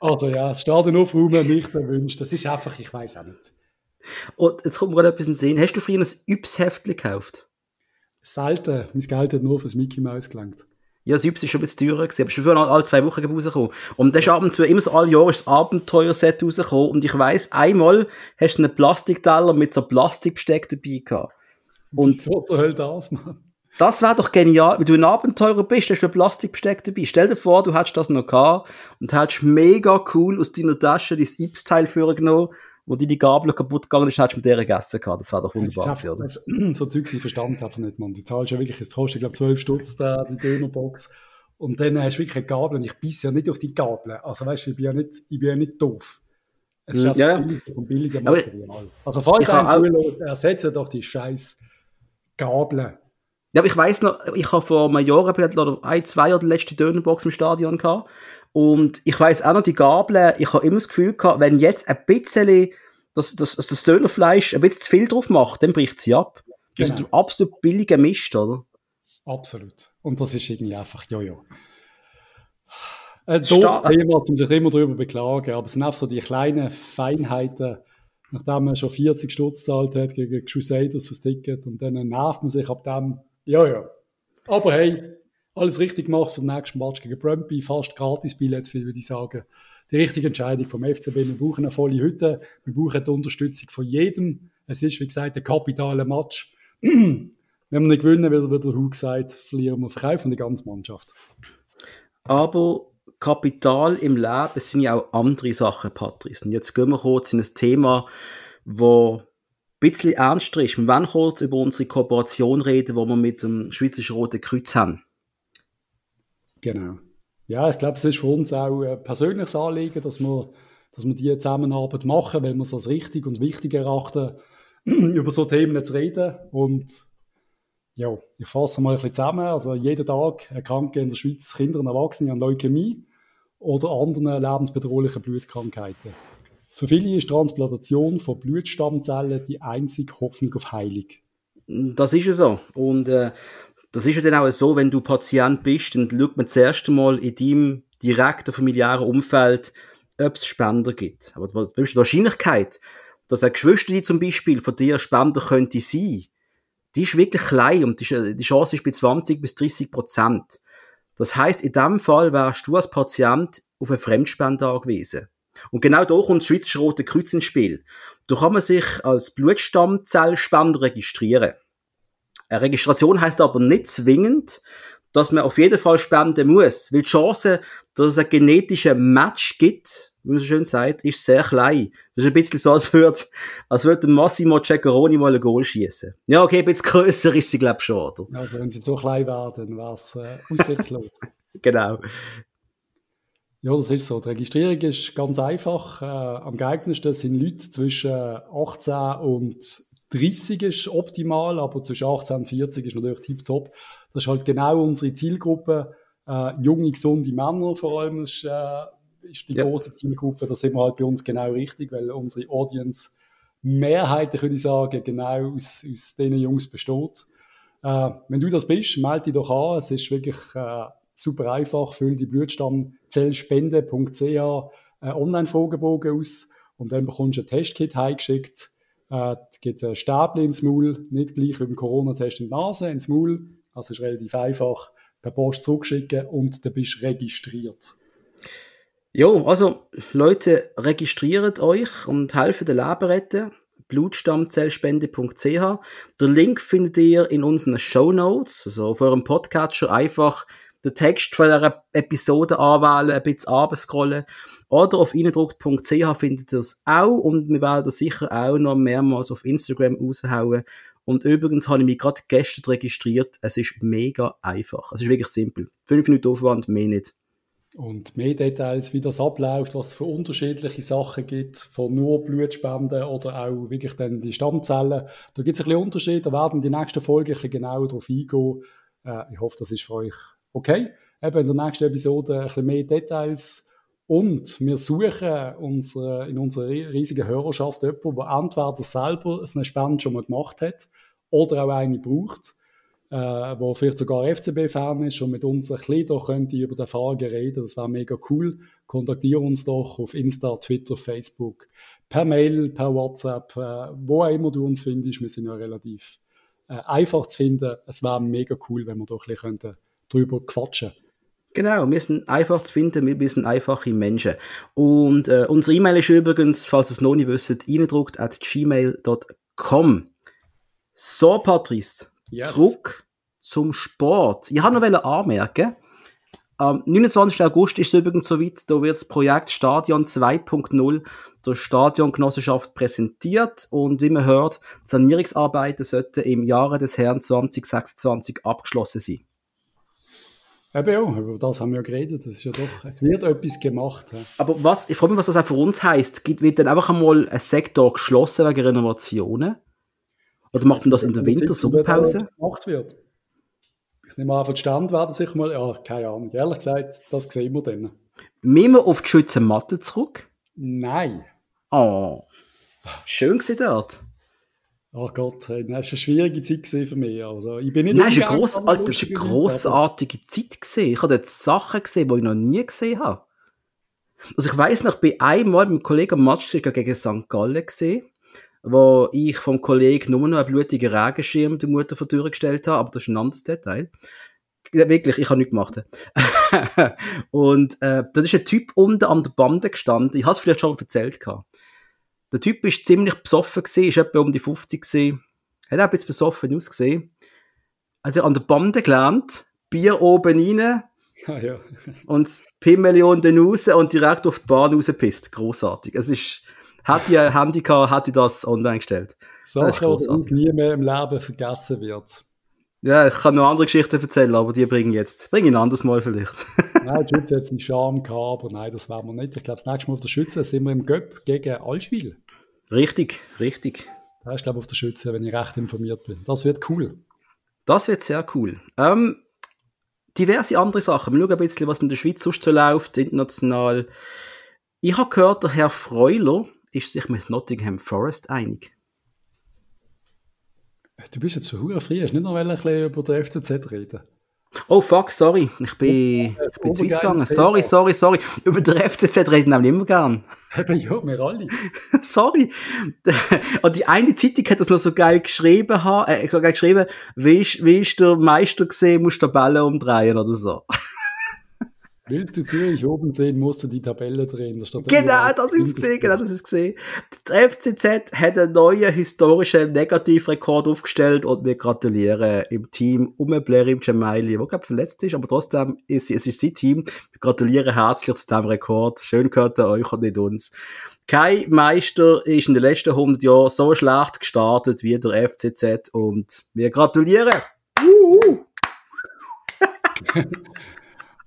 also ja, das Stadion aufräumen nicht erwünscht. Das ist einfach, ich weiß auch nicht. Und jetzt kommt mir gerade etwas in den Sinn. Hast du früher ein Yps-Heftchen gekauft? Selten. Mein Geld hat nur fürs Mickey Mouse gelangt. Ja, das Yps ist schon ein bisschen teurer gewesen, aber schon früher alle zwei Wochen rausgekommen. Und dann ist ab und zu, immer so alle Jahre, das Abenteuerset rausgekommen. Und ich weiss, einmal hast du einen Plastikteller mit so Plastikbesteck dabei gehabt. Und so zur Hölle das, Mann. Das wäre doch genial, wenn du ein Abenteurer bist, hast du ein Plastikbesteck dabei. Stell dir vor, du hättest das noch gehabt und hättest mega cool aus deiner Tasche dein Ips-Teil vorgenommen, wo die Gabel kaputt gegangen ist, hättest du mit der gegessen gehabt. Das wäre doch wunderbar. Das einfach, oder? So Zeugs, ich verstand es einfach nicht, man. Du zahlst ja wirklich, es kostet, glaube ich, 12 Stutz, da, die Dönerbox. Und dann hast du wirklich eine Gabel und ich beiße ja nicht auf die Gabel. Also weißt du, ich bin ja nicht, ich bin ja nicht doof. Es ist also ja, billig und billiger Material. Also falls ein zulässt, ersetze doch die scheiß Gabeln ja, aber ich weiß noch, ich habe vor einem Jahr oder ein, zwei Jahre die letzte Dönerbox im Stadion gehabt. Und ich weiß auch noch die Gabeln, ich habe immer das Gefühl gehabt, wenn jetzt ein bisschen das, das, das Dönerfleisch ein bisschen zu viel drauf macht, dann bricht sie ab. Das genau. ist ein absolut billiger Mist, oder? Absolut. Und das ist irgendwie einfach, jojo. Ein doofes Thema, um sich immer darüber beklagen, aber es sind einfach so die kleinen Feinheiten, nachdem man schon 40 Stutz gezahlt hat gegen Crusaders fürs Ticket und dann nervt man sich ab dem, ja, ja. Aber hey, alles richtig gemacht für den nächsten Match gegen Brumby, fast gratis Billett, würde ich sagen. Die richtige Entscheidung vom FCB. Wir brauchen eine volle Hütte, wir brauchen die Unterstützung von jedem. Es ist, wie gesagt, ein kapitaler Match. Wenn wir nicht gewinnen, wie der Hu gesagt, verlieren wir, verkaufen die ganze Mannschaft. Aber Kapital im Leben sind ja auch andere Sachen, Patrice. Und jetzt gehen wir kurz in ein Thema, wo ein bisschen ernster ist. Wir wollen kurz über unsere Kooperation reden, die wir mit dem Schweizerischen Roten Kreuz haben. Genau. Ja, ich glaube, es ist für uns auch ein persönliches Anliegen, dass wir, dass wir diese Zusammenarbeit machen, weil wir es als richtig und wichtig erachten, über so Themen zu reden. Und ja, ich fasse mal ein bisschen zusammen. Also jeden Tag erkranken in der Schweiz Kinder und Erwachsene an Leukämie oder anderen lebensbedrohlichen Blutkrankheiten. Für viele ist Transplantation von Blutstammzellen die einzige Hoffnung auf Heilung. Das ist ja so. Und äh, das ist ja dann auch so, wenn du Patient bist, dann schaut man zuerst einmal in deinem direkten familiären Umfeld, ob es Spender gibt. Aber die Wahrscheinlichkeit, dass ein Geschwister zum Beispiel von dir Spender könnte sein, die ist wirklich klein und die Chance ist bei 20 bis 30 Prozent. Das heißt, in dem Fall wärst du als Patient auf eine Fremdspende angewiesen. Und genau da kommt das Schweizer Rote Kreuz ins Spiel. Da kann man sich als Blutstammzellspender registrieren. Eine Registration heißt aber nicht zwingend, dass man auf jeden Fall spenden muss, weil die Chance, dass es einen genetischen Match gibt, wie man so schön sagt, ist sehr klein. Das ist ein bisschen so, als würde, als würde Massimo Ceccaroni mal ein Goal schießen. Ja, okay, ein bisschen grösser ist sie, glaube ich, schon, oder? Also, wenn sie so klein werden, wäre es äh, aussichtslos. genau. Ja, das ist so. Die Registrierung ist ganz einfach. Äh, am geeignetsten sind Leute zwischen 18 und 30 ist optimal, aber zwischen 18 und 40 ist natürlich tiptop. Das ist halt genau unsere Zielgruppe. Äh, junge, gesunde Männer vor allem ist, äh, ist die ja. große Zielgruppe. Da sind wir halt bei uns genau richtig, weil unsere Audience mehrheitlich, würde ich sagen, genau aus, aus diesen Jungs besteht. Äh, wenn du das bist, melde dich doch an. Es ist wirklich äh, super einfach. Füll die Blutstammzellspende.ch äh, Online-Fragebogen aus und dann bekommst du ein Testkit heimgeschickt äh, gibt ein Stäbchen ins Maul, nicht gleich wie beim Corona-Test in die Nase, ins Maul. Also ist relativ einfach per Post zurückschicken und dann bist du registriert. Jo, also Leute, registriert euch und helfen den Leben retten. Blutstammzellspende.ch. Der Link findet ihr in unseren Show Notes, also auf eurem Podcatcher einfach den Text von der Episode anwählen, ein bisschen abscrollen oder auf eindruckt.ch findet ihr es auch und wir werden das sicher auch noch mehrmals auf Instagram raushauen. Und übrigens habe ich mich gerade gestern registriert. Es ist mega einfach. Es ist wirklich simpel. Fünf Minuten Aufwand, mehr nicht. Und mehr Details, wie das abläuft, was es für unterschiedliche Sachen gibt, von nur Blutspenden oder auch wirklich dann die Stammzellen. Da gibt es ein bisschen Unterschied. Da werden die nächsten Folge ein bisschen genauer darauf eingehen. Äh, ich hoffe, das ist für euch okay. Eben in der nächsten Episode ein bisschen mehr Details und wir suchen unsere, in unserer riesigen Hörerschaft jemanden, der entweder selber eine Spende schon mal gemacht hat oder auch eine braucht, äh, wo vielleicht sogar FCB-Fan ist und mit uns ein bisschen doch über die Frage reden. Das wäre mega cool. Kontaktiere uns doch auf Insta, Twitter, Facebook, per Mail, per WhatsApp, äh, wo auch immer du uns findest. Wir sind ja relativ äh, einfach zu finden. Es wäre mega cool, wenn wir doch ein bisschen drüber quatschen könnten. Genau, wir sind einfach zu finden, wir sind einfache Menschen. Und äh, unsere E-Mail ist übrigens, falls ihr es noch nicht wisst, eindruckt at gmail.com. So, Patrice, yes. zurück zum Sport. Ich habe noch anmerken, am 29. August ist es übrigens soweit, da wird das Projekt Stadion 2.0 der Stadiongenossenschaft präsentiert und wie man hört, Sanierungsarbeiten sollten im Jahre des Herrn 2026 abgeschlossen sein. Eben ja, über das haben wir ja geredet. Das ist ja doch, es wird etwas gemacht. Ja. Aber was, ich frage mich, was das auch für uns heisst. Wird dann einfach einmal ein Sektor geschlossen wegen Renovationen? Oder macht man das in der Wintersommerpause? gemacht wird. Ich nehme an, von Stand werden sich mal, ja, keine Ahnung. Ehrlich gesagt, das sehen wir dann. Müssen wir auf die Schützenmatte zurück? Nein. Oh, schön war dort. Oh Gott, das war eine schwierige Zeit für mich. Also, ich bin nicht Nein, es war eine, gross, Alter, das eine grossartige Zeit. Gewesen. Ich habe dort Sachen gesehen, die ich noch nie gesehen habe. Also ich weiss noch, bei einmal mit einem Kollegen Match gegen St. Gallen gesehen. wo ich vom Kollegen nur noch einen blutigen Regenschirm der Mutter vor die Tür gestellt habe, aber das ist ein anderes Detail. Wirklich, ich habe nichts gemacht. und äh, da ist ein Typ unten an der Bande gestanden, ich habe es vielleicht schon erzählt. Gehabt. Der Typ ist ziemlich besoffen gewesen, ist etwa um die 50 gewesen, hat auch ein bisschen besoffen ausgesehen. Also an der Bande gelernt, Bier oben rein, Ah, ja. und Pimmel unten raus und direkt auf die Bahn rausgepisst. Großartig. Es ist, hätte ich ein Handy gehabt, hätte ich das online gestellt. Sache, die nie mehr im Leben vergessen wird. Ja, ich kann noch andere Geschichten erzählen, aber die bringe ich jetzt. Bringe ich ein anderes Mal vielleicht. Nein, die Schütze hat seinen Charme gehabt, aber nein, das werden wir nicht. Ich glaube, das nächste Mal auf der Schütze sind wir im Göpp gegen Allschwil. Richtig, richtig. Da ist, glaube ich, auf der Schütze, wenn ich recht informiert bin. Das wird cool. Das wird sehr cool. Ähm, diverse andere Sachen. Wir schauen ein bisschen, was in der Schweiz sonst so läuft, international. Ich habe gehört, der Herr Freuler ist sich mit Nottingham Forest einig. Du bist jetzt so hure frei, hast nicht noch ein bisschen über den FCZ reden? Oh fuck, sorry, ich bin, ich bin zu weit gegangen. Sorry, sorry, sorry. Über den FCZ reden wir immer gern. Eben, ja, wir alle. sorry. Und die eine Zeitung hat das noch so geil geschrieben, äh, ich hab geil geschrieben, wie ist, wie ist der Meister gesehen, musst du Tabelle umdrehen oder so. Willst du Zürich oben sehen, musst du die Tabelle drehen. Da steht Genau, das ist gesehen, genau, das ist gesehen. Der FCZ hat einen neuen historischen Negativrekord aufgestellt und wir gratulieren im Team um Blerim Gemaili, der glaube verletzt ist, aber trotzdem ist es ist sein Team. Wir gratulieren herzlich zu diesem Rekord. Schön gehört euch und nicht uns. Kein Meister ist in den letzten 100 Jahren so schlecht gestartet wie der FCZ und wir gratulieren. Uhu.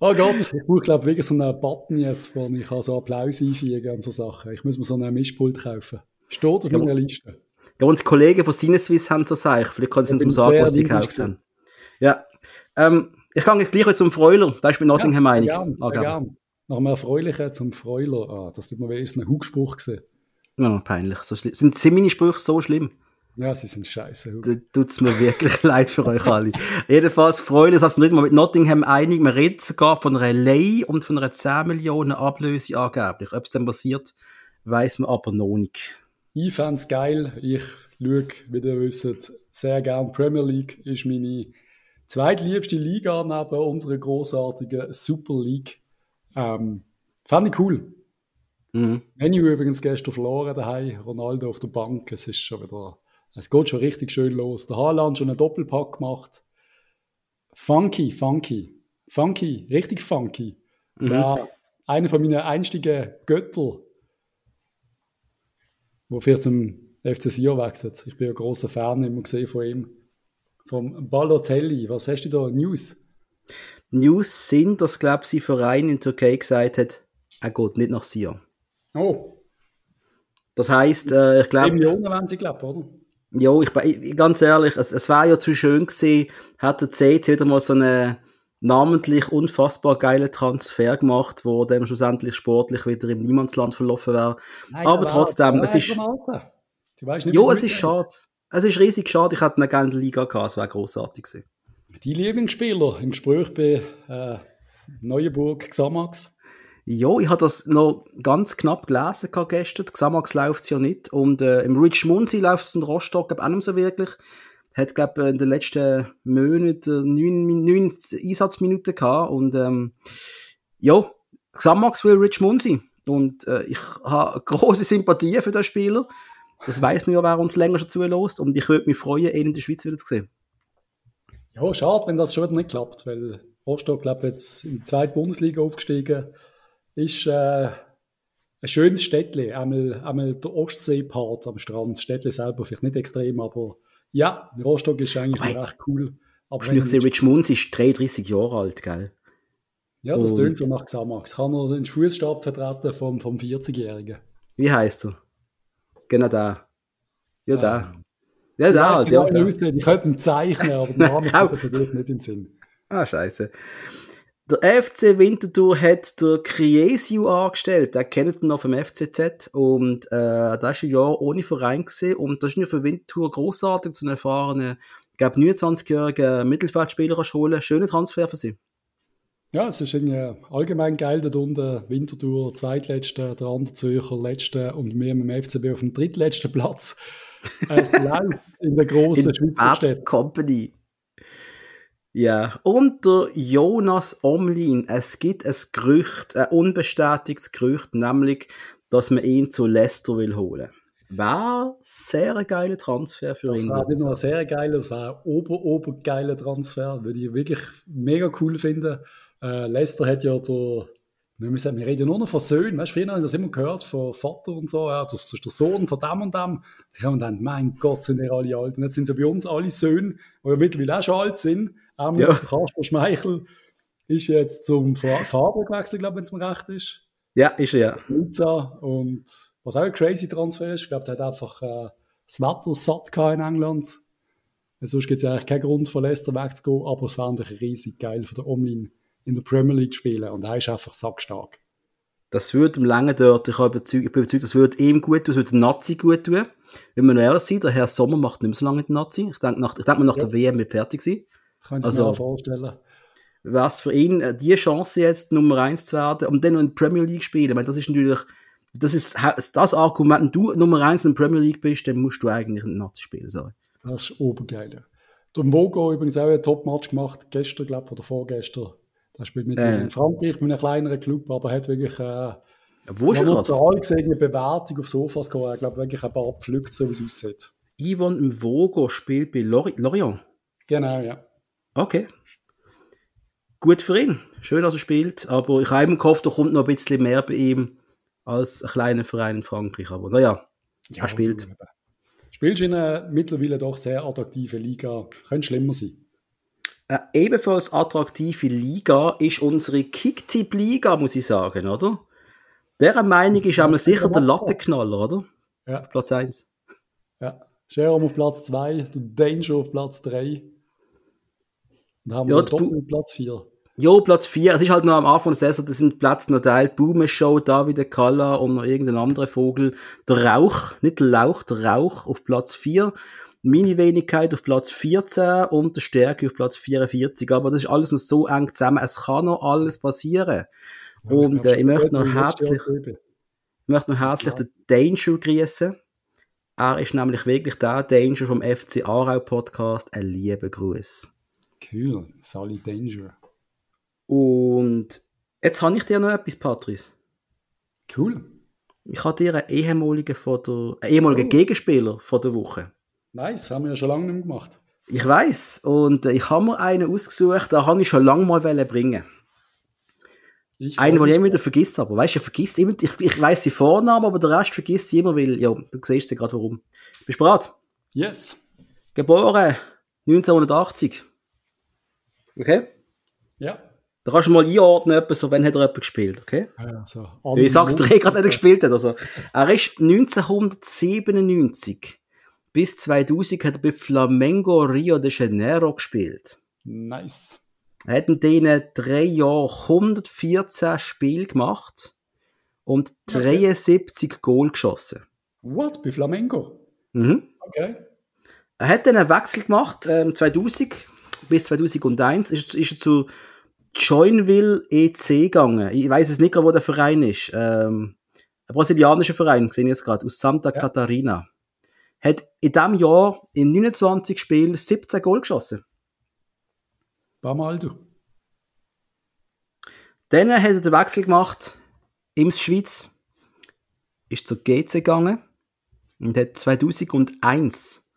Oh Gott, ich brauche, glaube wegen so einen Button jetzt, wo ich so Applaus einfügen und so Sachen. Ich muss mir so einen Mischpult kaufen. Steht auf Ja, meiner Liste. Ja, unsere Kollegen von Sinneswiss haben so Sachen. Vielleicht können sie uns mal sagen, was neidisch gekauft haben. Ja. Ähm, ich kann jetzt gleich zum Freuler. Da ist bei Nottingham ja, einig. Gern, Ah, gern. Nach einem Erfreulichen zum Freuler. Ah, das tut mir weh, ist ein Hugspruch gesehen. Ja, peinlich. So sind, sind meine Sprüche so schlimm? Ja, sie sind scheiße. Da tut's mir wirklich leid für euch alle. Jedenfalls, Freude, sagst du nicht mal mit Nottingham einig. Man redet sogar von einer Lei und von einer 10 Millionen Ablöse angeblich. Ob es dann passiert, weiß man aber noch nicht. Ich fände es geil. Ich schaue, wie ihr wisst, sehr gern Premier League. Ist meine zweitliebste Liga neben unserer großartigen Super League. Ähm, fand ich cool. Mhm. Menu übrigens gestern verloren daheim. Ronaldo auf der Bank. Es ist schon wieder, es geht schon richtig schön los. Der Haaland schon einen Doppelpack gemacht. Funky, funky, funky, richtig funky. Mhm. Ja, einer von meinen einstigen Götter, wo für zum FC Sion wechselt. Ich bin ja großer Fan immer gesehen von ihm. Vom Balotelli. Was hast du da? News? News sind, dass, glaube ich, sein Verein in Türkei gesagt hat, er geht nicht nach Sion. Oh, Das heisst, äh, ich 10 glaube, Millionen wenn sie glauben, oder? Ja, ich, bin- ganz ehrlich, es, es wäre ja zu schön gewesen, hätte der CC wieder mal so einen namentlich unfassbar geilen Transfer gemacht, wo dem schlussendlich sportlich wieder im Niemandsland verlaufen wäre. Nein, Aber trotzdem, es ist-. Du weißt nicht, wie es ist schade. Es ist riesig schade, ich hätte eine gerne Liga gehabt, es wäre grossartig gewesen. Die Lieblingsspieler im Gespräch bei äh, Neuenburg, Xamax. Ja, ich habe das noch ganz knapp gelesen gestern. Xamax läuft ja nicht. Und äh, im Rich Munzi läuft es in Rostock glaub, auch nicht so wirklich. Hat, glaube in den letzten Monaten neun, Min- neun Einsatzminuten gehabt. Und ähm, ja, Xamax will Rich Munzi. Und äh, ich habe große Sympathie für den Spieler. Das weiß man ja, wer uns länger schon zulässt. Und ich würde mich freuen, ihn in der Schweiz wieder zu sehen. Ja, schade, wenn das schon wieder nicht klappt, weil Rostock, glaube jetzt in die zweite Bundesliga aufgestiegen ist. Äh, ein schönes Städtchen, einmal, einmal der Ostsee-Part am Strand. Das Städtchen selber vielleicht nicht extrem, aber ja, Rostock ist eigentlich Aber recht cool. Aber nicht gesehen, Rich Munzi ist 33 Jahre alt, gell? ja, das tönt so nach Xamax. Kann er den Fußstab vertreten vom, vom 40-Jährigen? Wie heißt er? Genau da. Ja, da. Ähm, Ja, Ich da halt, ja. Da. aussieht. Ich könnte ihn zeichnen, aber den Namen kommt mir nicht in den Sinn. Ah, scheiße. Der FC Winterthur hat der Kriesiu angestellt. Der kennt ihn noch vom FCZ. Und äh, der ist ein Jahr ohne Verein gewesen. Und das ist ja für Winterthur großartig, zu einem erfahrenen, ich glaube, 29-jährigen Mittelfeldspieler du holen. Schöner Transfer für sie. Ja, es ist irgendwie allgemein geil dort unten. Winterthur, zweitletzte, der andere Zürcher, letzte und wir mit dem FCB auf dem drittletzten Platz. Es läuft in der grossen Schweizer Stadt. Company. Ja, und der Jonas Omlin, es gibt ein Gerücht, ein unbestätigtes Gerücht, nämlich, dass man ihn zu Leicester will holen. War sehr ein geiler Transfer für das ihn. Das war nicht nur sehr geiler, das war ein ober, ober geiler Transfer. Würde ich wirklich mega cool finden. Äh, Leicester hat ja der, sagt, wir reden nur noch von Söhnen. Weißt du, früher haben wir das immer gehört von Vater und so. Ja, das ist der Sohn von dem und dem. Die haben dann, mein Gott, sind die alle alt. Und jetzt sind sie bei uns alle Söhne, die ja mittlerweile auch schon alt sind. Auch mit Ja. Kasper Schmeichel ist jetzt zum Fa- Faber gewechselt, glaube ich, wenn es mir recht ist. Ja, ist er ja. Nizza und was auch ein crazy Transfer ist, ich glaube, der hat einfach äh, das Wetter satt gehabt in England. Sonst gibt es eigentlich keinen Grund, von Leicester wegzugehen, aber es wäre natürlich riesig geil für den Omlin in der Premier League zu spielen und er ist einfach sackstark. Das würde ihm lange dort, ich, überzeugt, ich bin überzeugt, das würde ihm gut tun, das würde den Nazi gut tun. Wenn wir ehrlich sind, der Herr Sommer macht nicht mehr so lange mit dem Nazi. Ich denke, nach, ich denke nach Ja. der WM wird fertig sein. Könnte ich Also- mir auch vorstellen. Es für ihn äh, die Chance jetzt, Nummer eins zu werden und dann noch in der Premier League spielen. Ich meine, das ist natürlich, das ist das Argument, wenn du Nummer eins in der Premier League bist, dann musst du eigentlich einen Nazi spielen. Sorry. Das ist obergeil. Der Mogo übrigens auch einen Top-Match gemacht, gestern, glaube ich, oder vorgestern. Der spielt mit Äh. in Frankreich mit einem kleineren Club, aber hat wirklich äh, Wo ist er? Zahl gesehen, eine Bewertung auf Sofas gehabt. Ich glaube wirklich ein paar gepflückt, so wie es aussieht. Yvonne Mvogo spielt bei Lori- Lorient. Genau, ja. Okay. Gut für ihn. Schön, dass er spielt. Aber ich habe immer gehofft, da kommt noch ein bisschen mehr bei ihm als ein kleiner Verein in Frankreich. Aber naja, ja er spielt. du. Spielst in einer mittlerweile doch sehr attraktiven Liga. Könnte schlimmer sein. Eine ebenfalls attraktive Liga ist unsere Kicktipp-Liga, muss ich sagen, oder? Deren Meinung ist einmal sicher der Lattenknaller, oder? Ja, Platz 1. ja. Jerome auf Platz 2, der Danger auf Platz 3. Dann haben wir Ja, den der Bu- Doppel auf Platz 4. Jo, Platz 4. Es ist halt noch am Anfang der Saison, das sind Plätze noch teilt. Boomer Show, David Kalla und noch irgendein anderer Vogel. Der Rauch, nicht der Lauch, der Rauch auf Platz 4. Meine Wenigkeit auf Platz 14 und der Stärke auf Platz 44. Aber das ist alles noch so eng zusammen. Es kann noch alles passieren. Und äh, ich möchte noch herzlich, ich möchte noch herzlich Ja. den Danger grüßen. Er ist nämlich wirklich der Danger vom FC Aarau Podcast. Ein lieber Gruß. Cool, Sally Danger. Und jetzt habe ich dir noch etwas, Patrice. Cool. Ich habe dir einen ehemaligen, von der, einen ehemaligen Oh. Gegenspieler von der Woche. Nice, haben wir ja schon lange nicht mehr gemacht. Ich weiß und ich habe mir einen ausgesucht, den habe ich schon lange mal bringen. Ich Einen, den ich immer wieder vergisst, aber weißt du, ich vergiss immer, ich, ich weiß die Vornamen, aber den Rest vergiss ich immer, weil, ja, du siehst ja gerade warum. Bist du bereit? Yes. Geboren 1980. Okay? Ja. Da kannst du mal einordnen, etwa so, wenn hat er jemand gespielt, okay? ja so. Ich sag's dir gerade, nicht gespielt hat. Also, er ist 1997 bis 2000 hat er bei Flamengo Rio de Janeiro gespielt. Nice. Er hat in diesen drei Jahren 114 Spiele gemacht und 73 Goal geschossen. What? Bei Flamengo? Mhm. Okay. Er hat dann einen Wechsel gemacht, ähm, 2000 bis 2001 ist, ist er zu Joinville EC gegangen. Ich weiß es nicht wo der Verein ist. Ähm, ein brasilianischer Verein, sehe ich jetzt gerade, aus Santa Ja. Catarina. Hat in diesem Jahr in 29 Spielen 17 Goal geschossen. Paar Mal du. Dann hat er den Wechsel gemacht in Schweiz, ist zur GC gegangen und hat 2001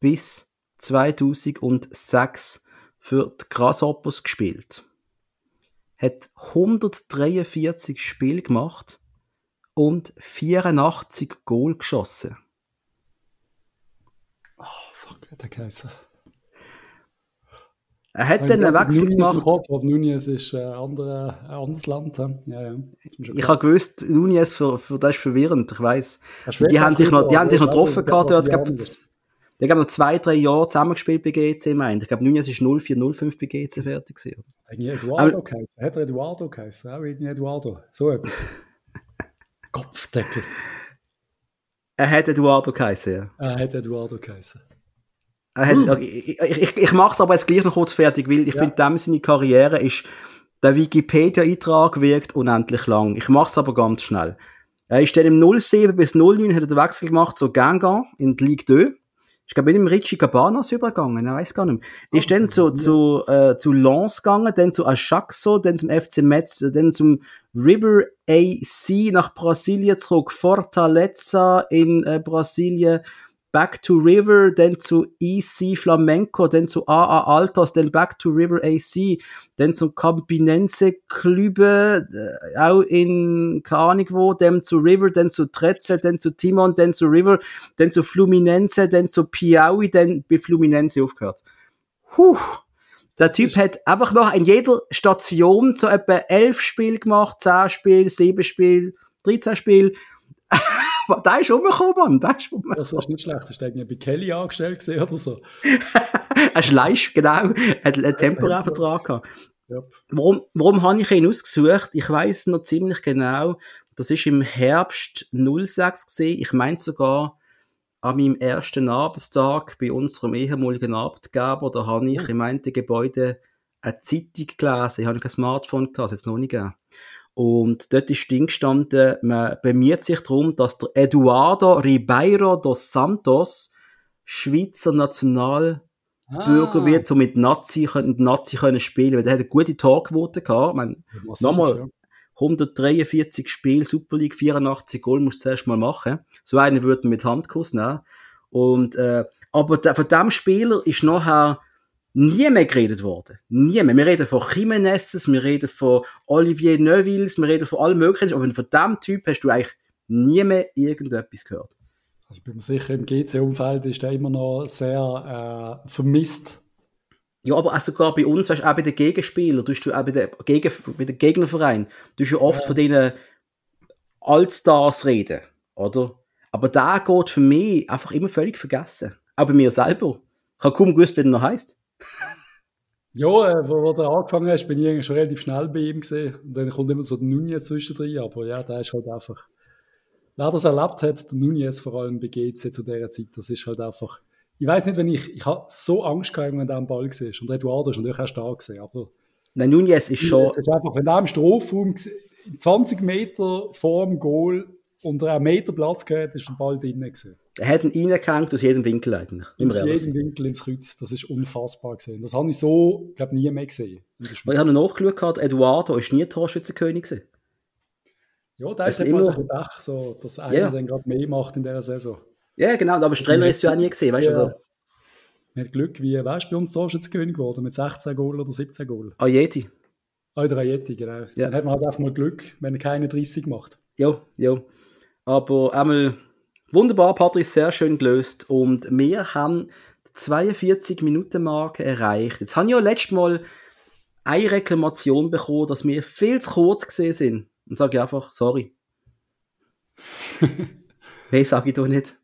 bis 2006 für die Grasshoppers gespielt. Hat 143 Spiele gemacht und 84 Goal geschossen. Oh, fuck, der geheißen. Er hat dann einen Wechsel Nunez gemacht. Kopf, aber Nunez ist äh, andere, ein anderes Land. Ja, ja. Ich habe gewusst, Nunez, für, für das ist verwirrend, ich weiß. Die haben sich noch, die haben sich noch getroffen gehabt, dort, die haben noch zwei, drei Jahre zusammengespielt bei GC, meint. Ich glaube, Nunez ist 04, 05 bei GC fertig gewesen. Irgendwie Eduardo geheißen. Hat er Eduardo geheißen? Auch irgendwie Eduardo. So etwas. Kopfdeckel. Er hat Eduardo geheißen, ja. Er hat Eduardo geheißen. Hat, ich, ich, ich, ich mache es aber jetzt gleich noch kurz fertig, weil ich Ja. finde, dem seine Karriere ist der Wikipedia-Eintrag wirkt unendlich lang. Ich mach's aber ganz schnell. Er ist dann im 07 bis 09 hat er den Wechsel gemacht zu Ganga in die Ligue 2. Ich glaube, mit dem Richie Cabanas übergegangen, ich weiß gar nicht mehr. Ist dann zu, zu, äh, zu Lens gegangen, dann zu Ajaxo, dann zum FC Metz, dann zum River AC nach Brasilien zurück, Fortaleza in äh, Brasilien, back to River, dann zu EC Flamenco, dann zu AA Altos, dann back to River AC, dann zum Campinense Clube, äh, auch in, keine Ahnung dann zu River, dann zu Trezze, dann zu Timon, dann zu River, dann zu Fluminense, dann zu Piaui, dann bei Fluminense aufgehört. Puh. Der Typ hat einfach noch in jeder Station so etwa elf Spiele gemacht, zehn Spiele, sieben Spiele, 13 Spiele. da ist rumgekommen, Mann. Da ist rumgekommen. Das ist nicht schlecht. Hast du irgendwie bei Kelly angestellt gesehen oder so? er ist leicht, genau. Er hat einen temporären Vertrag gehabt. Yep. Warum, warum habe ich ihn ausgesucht? Ich weiß noch ziemlich genau. Das ist im Herbst 06 gesehen. Ich meine sogar an meinem ersten Arbeitstag bei unserem ehemaligen Arbeitgeber. Da habe ich oh. in meinem Gebäude eine Zeitung gelesen. Ich habe kein Smartphone gehabt, das jetzt noch nicht gegeben. Und dort ist Ding gestanden, man bemüht sich darum, dass der Eduardo Ribeiro dos Santos Schweizer Nationalbürger ah. wird, um mit Nazi, können, Nazi können spielen, weil der hat eine gute Torquote gehabt. Ich meine, nochmal, ja. 143 Spiele, Super League, 84 Goal musst du zuerst mal machen. So einen würde man mit Handkuss nehmen. Und, äh, aber der, von dem Spieler ist nachher nie mehr geredet worden. Nie mehr. Wir reden von Jimenez, wir reden von Olivier Neuville, wir reden von allem möglichen, aber von dem Typ hast du eigentlich nie mehr irgendetwas gehört. Also bin mir sicher, im GC-Umfeld ist der immer noch sehr äh, vermisst. Ja, aber auch sogar bei uns, weißt, auch bei den Gegenspielern, du auch bei den, Gegen, bei den Gegnervereinen, du hast ja oft ja. von denen Allstars reden, oder? Aber da geht für mich einfach immer völlig vergessen. Auch bei mir selber. Ich habe kaum gewusst, wie der noch heisst. Ja, äh, wo, wo du angefangen hast, bin ich eigentlich schon relativ schnell bei ihm gesehen. Und dann kommt immer so der Nunez zwischendrin, aber ja, der ist halt einfach. Wer das erlebt hat, der Nunez vor allem bei GC zu dieser Zeit, das ist halt einfach. Ich weiß nicht, wenn ich, ich habe so Angst gehabt, wenn du am Ball gesehen Und Eduardo ist natürlich erst da gesehen, aber. Nein, Nunez ist schon. Ist einfach, wenn er im Strafraum 20 Meter vor dem Goal unter einem Meter Platz gehabt, ist der Ball drinnen gewesen. Er hat ihn reingehängt aus jedem Winkel eigentlich. Aus jedem Winkel ins Kreuz. Das ist unfassbar gesehen. Das habe ich so, glaube nie mehr gesehen. Ich habe noch nachgeschaut, Eduardo ist nie Torschützenkönig gewesen. Ja, da ist immer gedacht, so, dass einer ja. dann gerade mehr macht in dieser Saison. Ja, genau, aber Streller ist ja auch nie gesehen, weißt du ja. so. Mit Glück, wie, weißt du, bei uns Torschützenkönig geworden, mit 16 Goal oder 17 Goal. Ayeti. Ah, der Ayeti, genau. Ja. Dann hat man halt einfach mal Glück, wenn er keine 30 macht. Ja, ja. Aber einmal wunderbar, Patrick, sehr schön gelöst. Und wir haben die 42-Minuten-Marke erreicht. Jetzt habe ich ja letztes Mal eine Reklamation bekommen, dass wir viel zu kurz gesehen sind. Und sage ich einfach, sorry. Nein, sage ich doch nicht.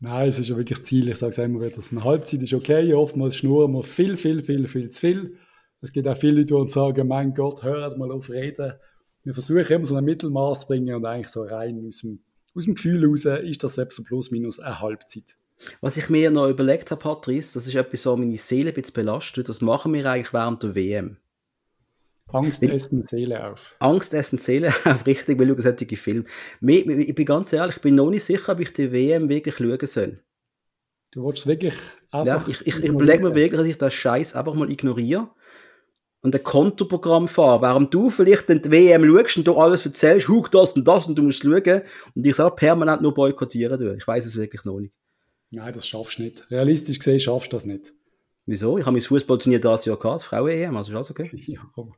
Nein, es ist ja wirklich Ziel. Ich sage es immer wieder, eine Halbzeit ist okay. Oftmals schnurren wir viel, viel, viel, viel zu viel. Es gibt auch viele, die uns sagen, mein Gott, hört mal auf reden wir versuchen immer so ein Mittelmaß zu bringen und eigentlich so rein aus dem, aus dem Gefühl heraus ist das selbst so plus minus eine Halbzeit. Was ich mir noch überlegt habe, Patrice, das ist etwas, so meine Seele ein bisschen belastet. Was machen wir eigentlich während der WM? Angst essen Seele auf. Angst essen Seele auf, richtig, weil schauen solche Filme. Ich bin ganz ehrlich, ich bin noch nicht sicher, ob ich die WM wirklich schauen soll. Du wolltest wirklich einfach. Ja, ich, ich, ich überlege mir wirklich, dass ich das Scheiß einfach mal ignoriere und ein Kontoprogramm fahren, während du vielleicht in die WM schaust und du alles erzählst, huch, das und das und du musst schauen und ich sage permanent nur boykottieren durch. Ich weiß es wirklich noch nicht. Nein, das schaffst du nicht. Realistisch gesehen schaffst du das nicht. Wieso? Ich habe mein Fußballturnier dieses Jahr gehabt, Frauen-EM, also ist alles okay. ja, komm.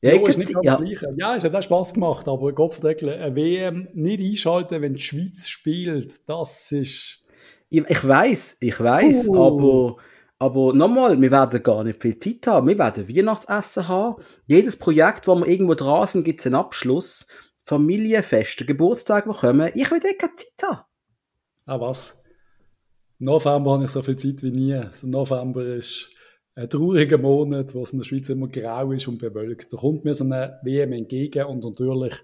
Ja, jo, ist nicht ganz ja. ja, es hat auch Spass gemacht, aber Kopfdeckel, eine WM nicht einschalten, wenn die Schweiz spielt, das ist... Ich, ich weiß, ich weiß, uh. aber aber nochmal, wir werden gar nicht viel Zeit haben. Wir werden Weihnachtsessen haben. Jedes Projekt, wo wir irgendwo dran sind, gibt es einen Abschluss. Familienfeste, Geburtstage, die kommen. Ich will keine Zeit haben. Ah, was? November habe ich so viel Zeit wie nie. Also November ist ein trauriger Monat, wo es in der Schweiz immer grau ist und bewölkt. Da kommt mir so eine WM entgegen und natürlich,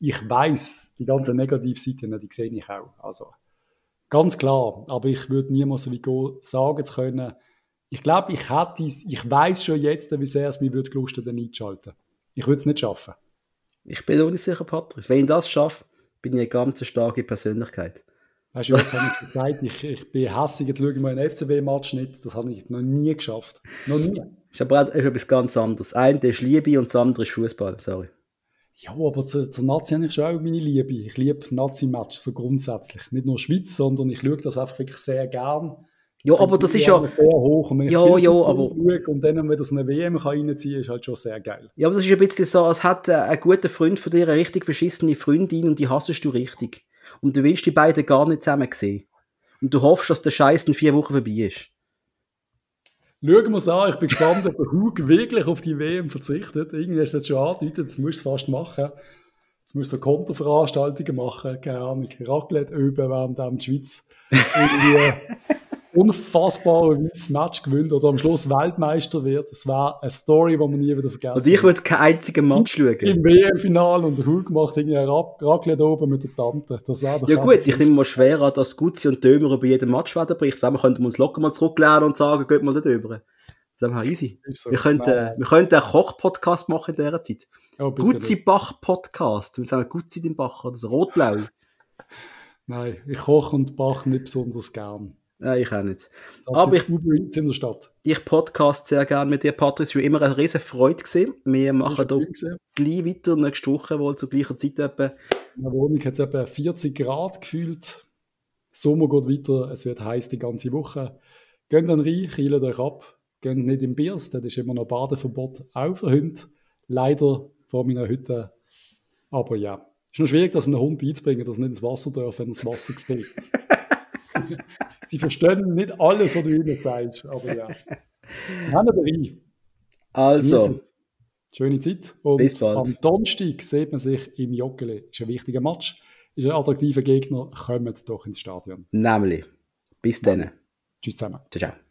ich weiß, die ganzen Negativseiten, die sehe ich auch. Also, ganz klar. Aber ich würde niemals so wie sagen zu können, Ich glaube, ich hätte, ich weiß schon jetzt, wie sehr es mir würde gelustet, den einzuschalten. Ich würde es nicht schaffen. Ich bin auch nicht sicher, Patrick. Wenn ich das schaffe, bin ich eine ganz starke Persönlichkeit. Weißt du, was habe ich gesagt? Ich, ich bin hässig, jetzt schaue ich mal einen FCB-Match nicht. Das habe ich noch nie geschafft. Noch nie. Ist aber auch etwas ganz anderes. Ein ist Liebe und das andere ist Fußball. Sorry. Ja, aber zur, zur Nazi habe ich schon auch meine Liebe. Ich liebe Nazi-Match so grundsätzlich. Nicht nur Schweiz, sondern ich schaue das einfach wirklich sehr gern. Ja, aber das ist ja. Sehr hoch. Und wenn ja, ja, aber. Und dann, wenn das eine WM kann reinziehen kann, ist halt schon sehr geil. Ja, aber das ist ein bisschen so, als hat ein guter Freund von dir eine richtig verschissene Freundin und die hassest du richtig. Und du willst die beiden gar nicht zusammen sehen. Und du hoffst, dass der Scheiß in vier Wochen vorbei ist. Schauen wir es an. Ich bin gespannt, ob der Hug wirklich auf die WM verzichtet. Irgendwie hast du das schon angedeutet, das musst du fast machen. Jetzt musst du so Kontoveranstaltungen machen, keine Ahnung, Raclette üben, während die Schweiz irgendwie unfassbarerweise Match gewinnt oder am Schluss Weltmeister wird. Das wäre eine Story, die man nie wieder vergessen Also ich würde keinen einzigen Match schauen. Im WM-Finale und der Hug macht irgendwie ein Raclette oben mit der Tante. Das ja gut, ich nehme mal schwer an, dass Gutzi und Dömer über jeden Match werden bricht. Weil wir könnten uns locker mal zurücklernen und sagen, geht mal nicht über. Das ist easy. So, wir, könnten, wir könnten einen Koch-Podcast machen in dieser Zeit. Oh, Gutzi-Bach-Podcast. Wir sagen Gutzi den Bach so rotblau. Nein, ich koche und bach nicht besonders gern. Nein, ich auch nicht. Das Aber ich, in der Stadt. Ich podcast sehr gerne mit dir, Patrick. Es war immer eine riesige Freude. Gewesen. Wir machen da gleich weiter, nächste Woche wohl zur gleichen Zeit etwa. In der Wohnung hat es etwa 40 Grad gefühlt. Sommer geht weiter, es wird heiß die ganze Woche. Geht dann rein, kielt euch ab. Geht nicht im Biers, das ist immer noch Badeverbot auf der Hund. Leider vor meiner Hütte. Aber ja, es ist noch schwierig, das einem Hund beizubringen, dass er nicht ins Wasser darf, wenn er das Wasser sieht. Sie verstehen nicht alles, was du ihnen sagst, aber ja. Wir haben rein. Also. Schöne Zeit. Und Bis bald. am Donnerstag sieht man sich im Joggeli. Ist ein wichtiger Match. Ist ein attraktiver Gegner. Kommt doch ins Stadion. Nämlich. Bis dann. Tschüss zusammen. Ciao, ciao.